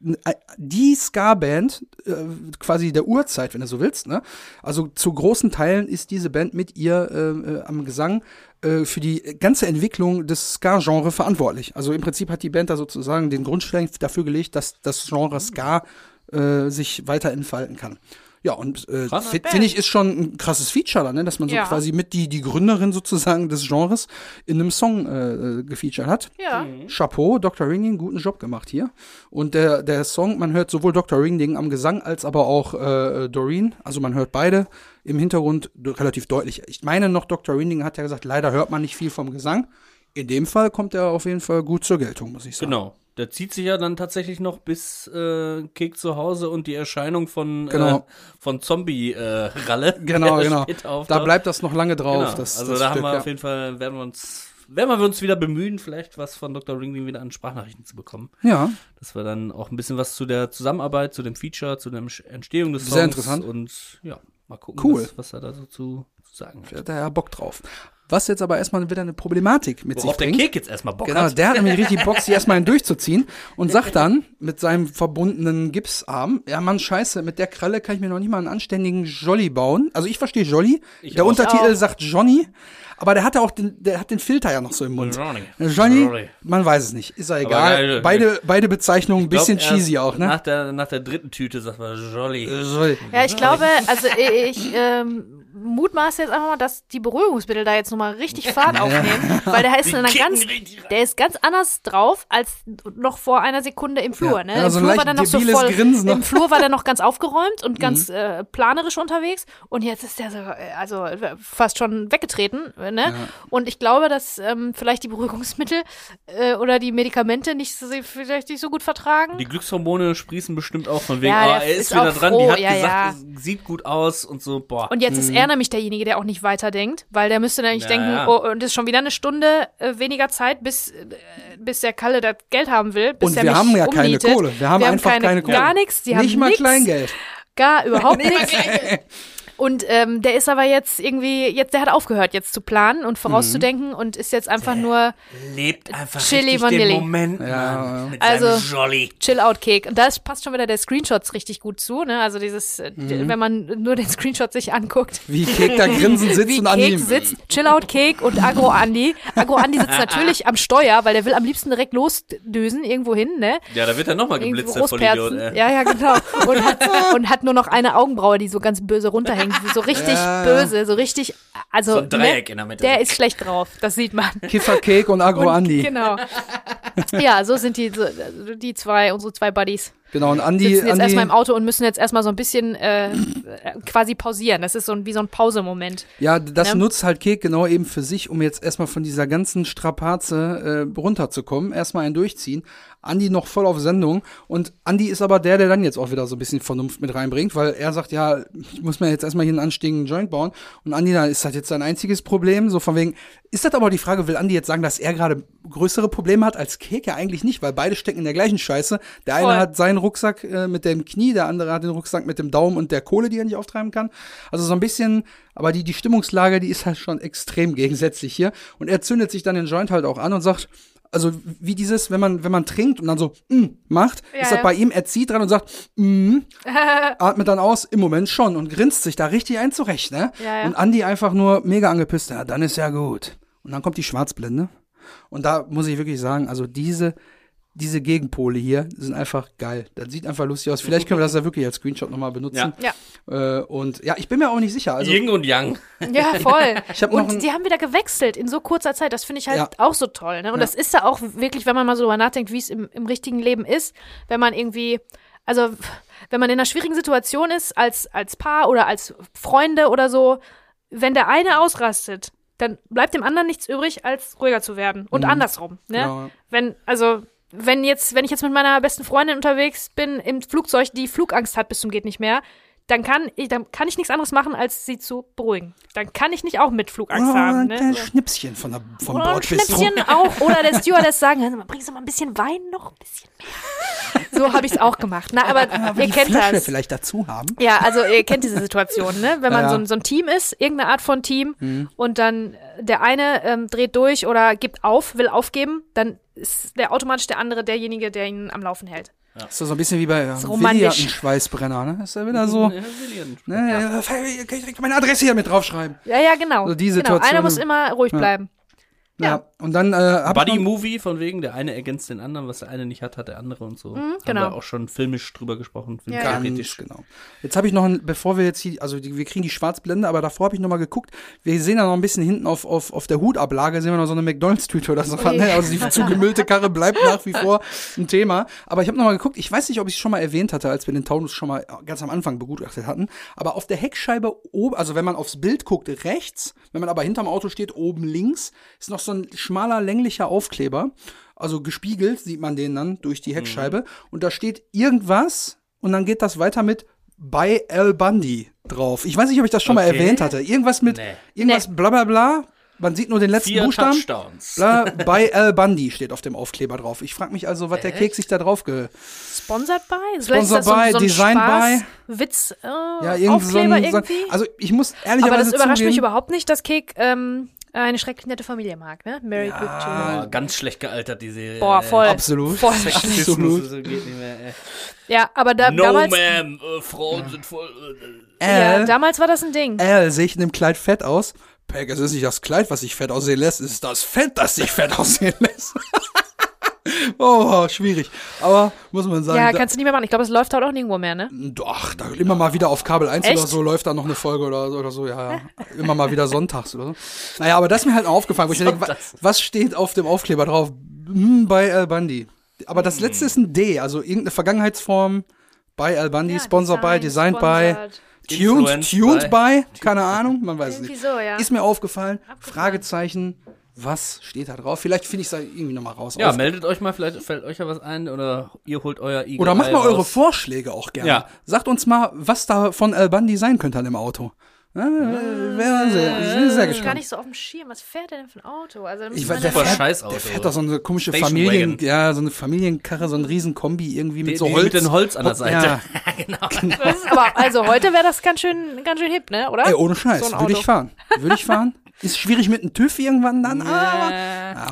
[SPEAKER 3] die Ska-Band, äh, quasi der Urzeit, wenn du so willst. Ne? Also zu großen Teilen ist diese Band mit ihr äh, äh, am Gesang äh, für die ganze Entwicklung des Ska-Genre verantwortlich. Also im Prinzip hat die Band da sozusagen den Grundstein dafür gelegt, dass das Genre Ska äh, sich weiter entfalten kann. Ja, und äh, finde ich, ist schon ein krasses Feature dann, ne? dass man so
[SPEAKER 1] Ja.
[SPEAKER 3] quasi mit die, die Gründerin sozusagen des Genres in einem Song äh, äh, gefeatured hat.
[SPEAKER 1] Ja.
[SPEAKER 3] Chapeau, Dr. Ringling, guten Job gemacht hier. Und der, der Song, man hört sowohl Dr. Ringling am Gesang als aber auch äh, Doreen. Also man hört beide im Hintergrund relativ deutlich. Ich meine noch, Dr. Ringling hat ja gesagt, leider hört man nicht viel vom Gesang. In dem Fall kommt er auf jeden Fall gut zur Geltung, muss ich sagen.
[SPEAKER 2] Genau. Der zieht sich ja dann tatsächlich noch bis äh, Kek zu Hause und die Erscheinung von,
[SPEAKER 3] Genau.
[SPEAKER 2] äh, von Zombie-Ralle.
[SPEAKER 3] Genau, genau. Da
[SPEAKER 2] Da
[SPEAKER 3] bleibt das noch lange drauf.
[SPEAKER 2] genau.
[SPEAKER 3] Das,
[SPEAKER 2] Also
[SPEAKER 3] das
[SPEAKER 2] da haben
[SPEAKER 3] Stück,
[SPEAKER 2] wir
[SPEAKER 3] ja.
[SPEAKER 2] auf jeden Fall, werden wir uns, werden wir uns wieder bemühen, vielleicht was von Dr. Ringling wieder an Sprachnachrichten zu bekommen.
[SPEAKER 3] Ja,
[SPEAKER 2] Dass wir dann auch ein bisschen was zu der Zusammenarbeit, zu dem Feature, zu der Entstehung des Songs
[SPEAKER 3] Sehr interessant.
[SPEAKER 2] und ja, mal gucken,
[SPEAKER 3] Cool.
[SPEAKER 2] was, was er da so zu, zu sagen hat.
[SPEAKER 3] da hat er ja Bock drauf. Was jetzt aber erstmal wieder eine Problematik mit
[SPEAKER 2] Worauf
[SPEAKER 3] sich
[SPEAKER 2] der
[SPEAKER 3] bringt.
[SPEAKER 2] Kek jetzt erstmal Bock
[SPEAKER 3] Genau,
[SPEAKER 2] hat.
[SPEAKER 3] der hat nämlich richtig Bock, sich erstmal einen durchzuziehen und sagt dann mit seinem verbundenen Gipsarm, ja Mann, scheiße, mit der Kralle kann ich mir noch nicht mal einen anständigen Jolly bauen. Also ich verstehe Jolly,
[SPEAKER 2] Ich
[SPEAKER 3] der
[SPEAKER 2] auch.
[SPEAKER 3] Untertitel
[SPEAKER 1] auch.
[SPEAKER 3] sagt Johnny, aber der hat ja auch den, der hat den Filter ja noch so im Mund.
[SPEAKER 2] Johnny.
[SPEAKER 3] Johnny, man weiß es nicht, ist ja egal.
[SPEAKER 2] geil.
[SPEAKER 3] beide, beide Bezeichnungen ein
[SPEAKER 2] glaub,
[SPEAKER 3] bisschen cheesy auch, ne?
[SPEAKER 2] Nach der, nach der dritten Tüte sagt man Jolly.
[SPEAKER 3] Jolly.
[SPEAKER 1] Ja, ich glaube, also ich, ich ähm, mutmaße jetzt einfach mal, dass die Beruhigungsmittel da jetzt nochmal richtig Fahrt aufnehmen, weil der ist dann ganz, der ist ganz anders drauf als noch vor einer Sekunde im Flur.
[SPEAKER 3] Ja.
[SPEAKER 1] Ne?
[SPEAKER 3] Ja,
[SPEAKER 1] Im
[SPEAKER 3] so ein
[SPEAKER 1] Flur war der noch so voll,
[SPEAKER 3] Grinsen noch.
[SPEAKER 1] im Flur war der noch ganz aufgeräumt und ganz
[SPEAKER 3] Mhm.
[SPEAKER 1] äh, planerisch unterwegs und jetzt ist der so, äh, also äh, fast schon weggetreten. Ne? Und ich glaube, dass ähm, vielleicht die Beruhigungsmittel äh, oder die Medikamente nicht so, vielleicht nicht so gut vertragen.
[SPEAKER 2] Die Glückshormone sprießen bestimmt auch von wegen,
[SPEAKER 1] Ja,
[SPEAKER 2] oh,
[SPEAKER 1] der
[SPEAKER 2] er ist,
[SPEAKER 1] ist
[SPEAKER 2] wieder dran,
[SPEAKER 1] froh,
[SPEAKER 2] die hat
[SPEAKER 1] ja,
[SPEAKER 2] gesagt, es sieht gut aus und so, boah.
[SPEAKER 1] Und jetzt ist er nämlich derjenige, der auch nicht weiterdenkt, weil der müsste nämlich
[SPEAKER 2] Ja,
[SPEAKER 1] denken,
[SPEAKER 2] ja.
[SPEAKER 1] oh, und es ist schon wieder eine Stunde äh, weniger Zeit, bis, äh, bis der Kalle das Geld haben will. Bis
[SPEAKER 3] Und
[SPEAKER 1] er
[SPEAKER 3] wir
[SPEAKER 1] mich
[SPEAKER 3] haben ja keine
[SPEAKER 1] umnietet.
[SPEAKER 3] Kohle. Wir haben einfach keine Kohle.
[SPEAKER 1] Gar nichts. Die
[SPEAKER 3] nicht
[SPEAKER 1] haben
[SPEAKER 3] mal
[SPEAKER 1] nix,
[SPEAKER 3] Kleingeld.
[SPEAKER 1] Gar überhaupt nichts. Und ähm, der ist aber jetzt irgendwie, jetzt, der hat aufgehört, jetzt zu planen und vorauszudenken und ist jetzt einfach nur
[SPEAKER 2] Lebt einfach
[SPEAKER 1] Chili Vanilli.
[SPEAKER 2] den Moment,
[SPEAKER 3] Ja,
[SPEAKER 2] mit
[SPEAKER 1] Also-
[SPEAKER 2] Jolly.
[SPEAKER 1] Chill-Out-Cake. Und da passt schon wieder der Screenshots richtig gut zu, ne? Also dieses, äh,
[SPEAKER 3] Mhm.
[SPEAKER 1] wenn man nur den Screenshot sich anguckt.
[SPEAKER 3] Wie Kek da grinsen sitzt
[SPEAKER 1] wie
[SPEAKER 3] und an
[SPEAKER 1] Cake
[SPEAKER 3] ihm.
[SPEAKER 1] sitzt, Chillout Cake und Agro Andy. Agro Andy sitzt natürlich am Steuer, weil der will am liebsten direkt losdösen irgendwo hin, ne?
[SPEAKER 2] Ja, da wird er nochmal
[SPEAKER 1] Irgendwo
[SPEAKER 2] geblitzt, der Vollidiot. Ey.
[SPEAKER 1] Ja, ja, genau. Und hat, und hat nur noch eine Augenbraue, die so ganz böse runterhängt. So richtig
[SPEAKER 3] Ja.
[SPEAKER 1] böse, so richtig, also.
[SPEAKER 2] So ein Dreieck
[SPEAKER 1] ne?
[SPEAKER 2] in der Mitte.
[SPEAKER 1] Der ist schlecht drauf, das sieht man.
[SPEAKER 3] Kiffer Cake und Agro
[SPEAKER 1] Und-
[SPEAKER 3] Andi.
[SPEAKER 1] Genau. Ja, so sind die, so, die zwei, unsere zwei Buddies.
[SPEAKER 3] Genau, und Andi,
[SPEAKER 1] Sitzen jetzt
[SPEAKER 3] Andi
[SPEAKER 1] erstmal im Auto und müssen jetzt erstmal so ein bisschen äh, quasi pausieren. Das ist so ein, wie so ein Pausemoment.
[SPEAKER 3] Ja, das
[SPEAKER 1] Ne?
[SPEAKER 3] nutzt halt Kek genau eben für sich, um jetzt erstmal von dieser ganzen Strapaze äh, runterzukommen. Erstmal ein Durchziehen. Andi noch voll auf Sendung. Und Andi ist aber der, der dann jetzt auch wieder so ein bisschen Vernunft mit reinbringt, weil er sagt, ja, ich muss mir jetzt erstmal hier einen anständigen Joint bauen. Und Andi, da ist das jetzt sein einziges Problem. So von wegen, ist das aber die Frage, will Andi jetzt sagen, dass er gerade größere Probleme hat als Kek? Ja, eigentlich nicht, weil beide stecken in der gleichen Scheiße. Der eine
[SPEAKER 1] Voll.
[SPEAKER 3] hat seinen Rucksack äh, mit dem Knie, der andere hat den Rucksack mit dem Daumen und der Kohle, die er nicht auftreiben kann. Also so ein bisschen, aber die, die Stimmungslage, die ist halt schon extrem gegensätzlich hier. Und er zündet sich dann den Joint halt auch an und sagt, also wie dieses, wenn man, wenn man trinkt und dann so mm, macht,
[SPEAKER 1] Ja,
[SPEAKER 3] ist das
[SPEAKER 1] ja.
[SPEAKER 3] bei ihm, er zieht dran und sagt, mm, atmet dann aus, im Moment schon und grinst sich da richtig ein zurecht, ne?
[SPEAKER 1] Ja, ja.
[SPEAKER 3] Und Andi einfach nur mega angepisst, ja, dann ist ja gut. Und dann kommt die Schwarzblende. Und da muss ich wirklich sagen, also diese, diese Gegenpole hier sind einfach geil. Das sieht einfach lustig aus. Vielleicht können wir das ja wirklich als Screenshot nochmal benutzen.
[SPEAKER 1] Ja.
[SPEAKER 3] Äh, und ja, ich bin mir auch nicht sicher. Also,
[SPEAKER 2] Yin und Yang.
[SPEAKER 1] Ja, voll.
[SPEAKER 3] Ich hab
[SPEAKER 1] und die haben wieder gewechselt in so kurzer Zeit. Das finde ich halt
[SPEAKER 3] Ja.
[SPEAKER 1] auch so toll. Ne? Und
[SPEAKER 3] Ja.
[SPEAKER 1] das ist ja auch wirklich, wenn man mal so drüber nachdenkt, wie es im, im richtigen Leben ist, wenn man irgendwie also wenn man in einer schwierigen Situation ist, als, als Paar oder als Freunde oder so, wenn der eine ausrastet, dann bleibt dem anderen nichts übrig, als ruhiger zu werden. Und andersrum, ne?
[SPEAKER 3] Genau.
[SPEAKER 1] Wenn, also, wenn jetzt, wenn ich jetzt mit meiner besten Freundin unterwegs bin im Flugzeug, die Flugangst hat bis zum geht nicht mehr, dann kann ich, dann kann ich nichts anderes machen, als sie zu beruhigen. Dann kann ich nicht auch mit Flugangst
[SPEAKER 3] Oder
[SPEAKER 1] haben.
[SPEAKER 3] ein
[SPEAKER 1] Ne? So.
[SPEAKER 3] Schnipschen von der, vom
[SPEAKER 1] Oder ein
[SPEAKER 3] Bordbistro.
[SPEAKER 1] Schnäppchen auch. Oder der Stewardess sagen, "Hör mal, bringst du mal ein bisschen Wein noch ein bisschen mehr. So habe ich es auch gemacht. Na, aber
[SPEAKER 3] Aber
[SPEAKER 1] ihr
[SPEAKER 3] die
[SPEAKER 1] kennt
[SPEAKER 3] Flasche
[SPEAKER 1] das.
[SPEAKER 3] vielleicht dazu haben.
[SPEAKER 1] Ja, also ihr kennt diese Situation, ne? Wenn man
[SPEAKER 3] Ja.
[SPEAKER 1] So, ein, so ein Team ist, irgendeine Art von Team, und dann der eine ähm, dreht durch oder gibt auf, will aufgeben, dann ist der automatisch der andere derjenige, der ihn am Laufen hält.
[SPEAKER 3] Das ist so ein bisschen wie bei äh, einen Schweißbrenner, ne? Ist ja wieder so.
[SPEAKER 2] Ja.
[SPEAKER 3] Ne, ja. Kann ich direkt meine Adresse hier mit draufschreiben?
[SPEAKER 1] Ja, ja, genau.
[SPEAKER 3] So die
[SPEAKER 1] genau.
[SPEAKER 3] Situation-
[SPEAKER 1] Einer muss immer ruhig bleiben.
[SPEAKER 3] Ja.
[SPEAKER 1] Ja.
[SPEAKER 3] Und dann äh, hab ich noch-
[SPEAKER 2] Buddy-Movie, von wegen, der eine ergänzt den anderen, was der eine nicht hat, hat der andere und so. Haben
[SPEAKER 1] genau.
[SPEAKER 2] wir auch schon filmisch drüber gesprochen,
[SPEAKER 1] Ja, ja.
[SPEAKER 3] Ganz genau. Jetzt habe ich noch, ein, bevor wir jetzt hier, also die, wir kriegen die Schwarzblende, aber davor habe ich noch mal geguckt. Wir sehen da noch ein bisschen hinten auf, auf, auf der Hutablage, sehen wir noch so eine McDonalds-Tüte oder so.
[SPEAKER 1] Ui.
[SPEAKER 3] Ne? Also die zugemüllte Karre bleibt nach wie vor ein Thema. Aber ich habe noch mal geguckt, ich weiß nicht, ob ich es schon mal erwähnt hatte, als wir den Taunus schon mal ganz am Anfang begutachtet hatten. Aber auf der Heckscheibe oben, also wenn man aufs Bild guckt, rechts, wenn man aber hinterm Auto steht, oben links, ist noch so ein schmaler, länglicher Aufkleber. Also gespiegelt sieht man den dann durch die Heckscheibe. Und da steht irgendwas und dann geht das weiter mit bei Al Bundy drauf. Ich weiß nicht, ob ich das schon mal
[SPEAKER 2] Okay.
[SPEAKER 3] erwähnt hatte. Irgendwas mit,
[SPEAKER 2] Nee.
[SPEAKER 3] irgendwas bla bla bla. Man sieht nur den letzten
[SPEAKER 2] Vier
[SPEAKER 3] Buchstaben.
[SPEAKER 2] Touchdowns.
[SPEAKER 3] Bla, bei Al Bundy steht auf dem Aufkleber drauf. Ich frage mich also, was der
[SPEAKER 2] Echt?
[SPEAKER 3] Keks sich da drauf ge...
[SPEAKER 1] Sponsored by?
[SPEAKER 3] Sponsored
[SPEAKER 1] so,
[SPEAKER 3] by,
[SPEAKER 1] so
[SPEAKER 3] Designed
[SPEAKER 1] Spaß,
[SPEAKER 3] by.
[SPEAKER 1] Witz, äh,
[SPEAKER 3] Ja, irgend so
[SPEAKER 1] Aufkleber
[SPEAKER 3] so ein,
[SPEAKER 1] irgendwie.
[SPEAKER 3] Also ich muss
[SPEAKER 1] Aber
[SPEAKER 3] ehrlicherweise
[SPEAKER 1] das überrascht
[SPEAKER 3] zugeben,
[SPEAKER 1] mich überhaupt nicht, dass Kek ähm, eine schrecklich nette Familie mag, ne? Married with Children.
[SPEAKER 2] Ganz schlecht gealtert, die Serie.
[SPEAKER 1] Boah, voll.
[SPEAKER 3] Absolut.
[SPEAKER 1] Voll.
[SPEAKER 2] Sexismus,
[SPEAKER 3] Absolut.
[SPEAKER 2] so geht nicht mehr, ey.
[SPEAKER 1] Ja, aber da,
[SPEAKER 2] No,
[SPEAKER 1] damals,
[SPEAKER 2] ma'am, äh, Frauen sind voll. Äh,
[SPEAKER 1] ja,
[SPEAKER 3] Al,
[SPEAKER 1] damals war das ein Ding.
[SPEAKER 3] Al, sehe ich in dem Kleid fett aus? Peg, es ist nicht das Kleid, was sich fett aussehen lässt, es ist das Fett, das sich fett aussehen lässt. oh, schwierig. Aber muss man sagen,
[SPEAKER 1] Ja, kannst du nicht mehr machen. Ich glaube, es läuft halt auch nirgendwo mehr, ne?
[SPEAKER 3] Doch, da immer mal wieder auf Kabel 1
[SPEAKER 1] Echt?
[SPEAKER 3] oder so läuft da noch eine Folge oder, oder so, ja, ja. Immer mal wieder sonntags oder so. Naja, aber das ist mir halt aufgefallen, wo ich denke, was steht auf dem Aufkleber drauf? Hm, bei Al Bundy. Aber das letzte ist ein D, also irgendeine Vergangenheitsform bei Al Bundy, sponsored by, designed by, tuned, tuned
[SPEAKER 2] by.
[SPEAKER 3] by, keine Ahnung, man weiß es nicht.
[SPEAKER 1] so, ja.
[SPEAKER 3] Ist mir aufgefallen, Fragezeichen, was steht da drauf? Vielleicht finde ich es da irgendwie nochmal raus.
[SPEAKER 2] ja,
[SPEAKER 3] Auf-
[SPEAKER 2] meldet euch mal, vielleicht fällt euch ja was ein oder ihr holt euer Eagle
[SPEAKER 3] Oder macht mal eure
[SPEAKER 2] raus.
[SPEAKER 3] Vorschläge auch gerne.
[SPEAKER 2] Ja.
[SPEAKER 3] Sagt uns mal, was da von Al Bundy sein könnte an dem Auto. Ja, wär sehr, ich bin sehr
[SPEAKER 1] Das ist gar
[SPEAKER 3] gespannt.
[SPEAKER 1] nicht so auf dem Schirm. Was fährt der denn für ein Auto? Also,
[SPEAKER 3] Ich weiß, der fährt,
[SPEAKER 2] Scheißauto.
[SPEAKER 3] der fährt doch so eine komische
[SPEAKER 2] Station
[SPEAKER 3] Familien,
[SPEAKER 2] Wagon.
[SPEAKER 3] ja, so eine Familienkarre, so ein riesen Kombi irgendwie mit
[SPEAKER 2] Die-
[SPEAKER 3] so
[SPEAKER 2] die
[SPEAKER 3] Holz.
[SPEAKER 2] mit dem Holz an der Seite.
[SPEAKER 3] Ja.
[SPEAKER 1] Das ist aber also heute wäre das ganz schön, ganz schön hip, ne? Oder?
[SPEAKER 3] Ey, ohne Scheiß,
[SPEAKER 1] So
[SPEAKER 3] würde ich
[SPEAKER 1] Auto.
[SPEAKER 3] fahren. Würde ich fahren. Ist schwierig mit einem TÜV irgendwann dann, aber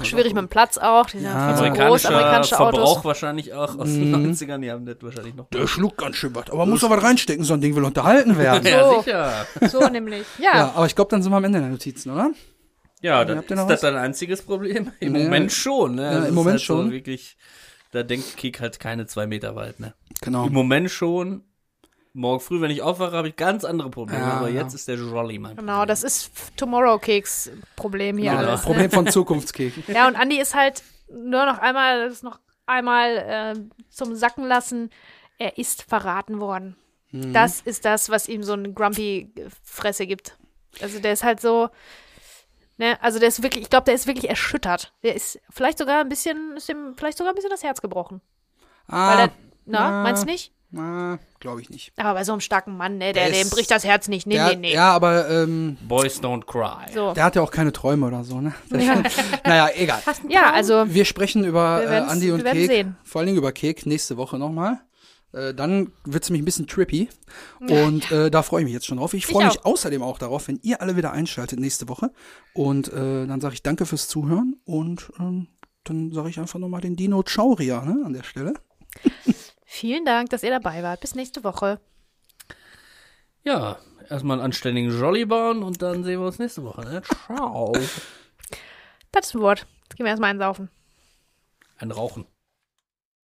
[SPEAKER 1] Äh, schwierig mit dem Platz auch. Die sind
[SPEAKER 3] Ja.
[SPEAKER 1] viel zu groß,
[SPEAKER 2] Amerikanischer
[SPEAKER 1] amerikanische
[SPEAKER 2] Verbrauch
[SPEAKER 1] Autos.
[SPEAKER 2] wahrscheinlich auch aus
[SPEAKER 3] Mhm.
[SPEAKER 2] den 90ern, die haben das wahrscheinlich noch.
[SPEAKER 3] der schluckt ganz schön was. Aber man muss doch was reinstecken, so ein Ding will unterhalten werden.
[SPEAKER 1] Ja.
[SPEAKER 2] Ja,
[SPEAKER 1] So.
[SPEAKER 2] sicher.
[SPEAKER 1] So nämlich. Ja.
[SPEAKER 3] Ja, aber ich glaube, dann sind wir am Ende der Notizen, oder?
[SPEAKER 2] Ja, dann
[SPEAKER 3] Habt ihr
[SPEAKER 2] ist
[SPEAKER 3] noch
[SPEAKER 2] das
[SPEAKER 3] was?
[SPEAKER 2] dein einziges Problem? Im
[SPEAKER 3] Ja.
[SPEAKER 2] Moment schon, ne?
[SPEAKER 3] Ja,
[SPEAKER 2] Das
[SPEAKER 3] im Moment
[SPEAKER 2] halt
[SPEAKER 3] schon.
[SPEAKER 2] So wirklich, da denkt Kik halt keine zwei Meter weit, ne?
[SPEAKER 3] Genau.
[SPEAKER 2] Im Moment schon. Morgen früh, wenn ich aufwache, habe ich ganz andere Probleme.
[SPEAKER 3] Ja,
[SPEAKER 2] aber
[SPEAKER 3] ja.
[SPEAKER 2] jetzt ist der Jolly mein
[SPEAKER 1] Genau, das ist Tomorrow Cakes Problem hier
[SPEAKER 2] Ja,
[SPEAKER 1] alles.
[SPEAKER 3] Problem
[SPEAKER 1] Ne?
[SPEAKER 3] von Zukunftskeken.
[SPEAKER 1] Ja, und Andy ist halt nur noch einmal, das ist noch einmal äh, zum Sacken lassen. Er ist verraten worden.
[SPEAKER 3] Mhm.
[SPEAKER 1] Das ist das, was ihm so eine grumpy Fresse gibt. Also der ist halt so, ne, also der ist wirklich, ich glaube, der ist wirklich erschüttert. Der ist vielleicht sogar ein bisschen, ist ihm vielleicht sogar ein bisschen das Herz gebrochen. Weil
[SPEAKER 3] Ah,
[SPEAKER 1] er, na,
[SPEAKER 3] ah.
[SPEAKER 1] meinst du nicht?
[SPEAKER 3] ah, glaube ich nicht.
[SPEAKER 1] Aber bei so einem starken Mann, ne, der,
[SPEAKER 3] Der
[SPEAKER 1] dem bricht das Herz nicht. Nee,
[SPEAKER 3] der,
[SPEAKER 1] nee, nee.
[SPEAKER 3] Ja, aber ähm,
[SPEAKER 2] Boys don't cry.
[SPEAKER 1] So.
[SPEAKER 3] der hat ja auch keine Träume oder so, ne?
[SPEAKER 1] Ja.
[SPEAKER 3] naja, egal.
[SPEAKER 1] Ja, also
[SPEAKER 3] Wir sprechen über
[SPEAKER 1] Wir
[SPEAKER 3] äh, Andi und
[SPEAKER 1] wir werden
[SPEAKER 3] Kek.
[SPEAKER 1] sehen.
[SPEAKER 3] Vor allen Dingen über Kek nächste Woche nochmal. Äh, dann wird's nämlich ein bisschen trippy. Und äh, da freue ich mich jetzt schon drauf. Ich freue
[SPEAKER 1] Ich
[SPEAKER 3] mich außerdem auch darauf, wenn ihr alle wieder einschaltet nächste Woche. Und äh, dann sage ich danke fürs Zuhören. Und ähm, dann sage ich einfach nochmal den Dino Chauria ne, an der Stelle.
[SPEAKER 1] vielen Dank, dass ihr dabei wart. Bis nächste Woche.
[SPEAKER 2] Ja, erstmal einen anständigen Jolly bauen und dann sehen wir uns nächste Woche. Ne? Ciao.
[SPEAKER 1] Das ist ein Wort. Jetzt gehen wir erstmal einsaufen.
[SPEAKER 2] Ein Rauchen.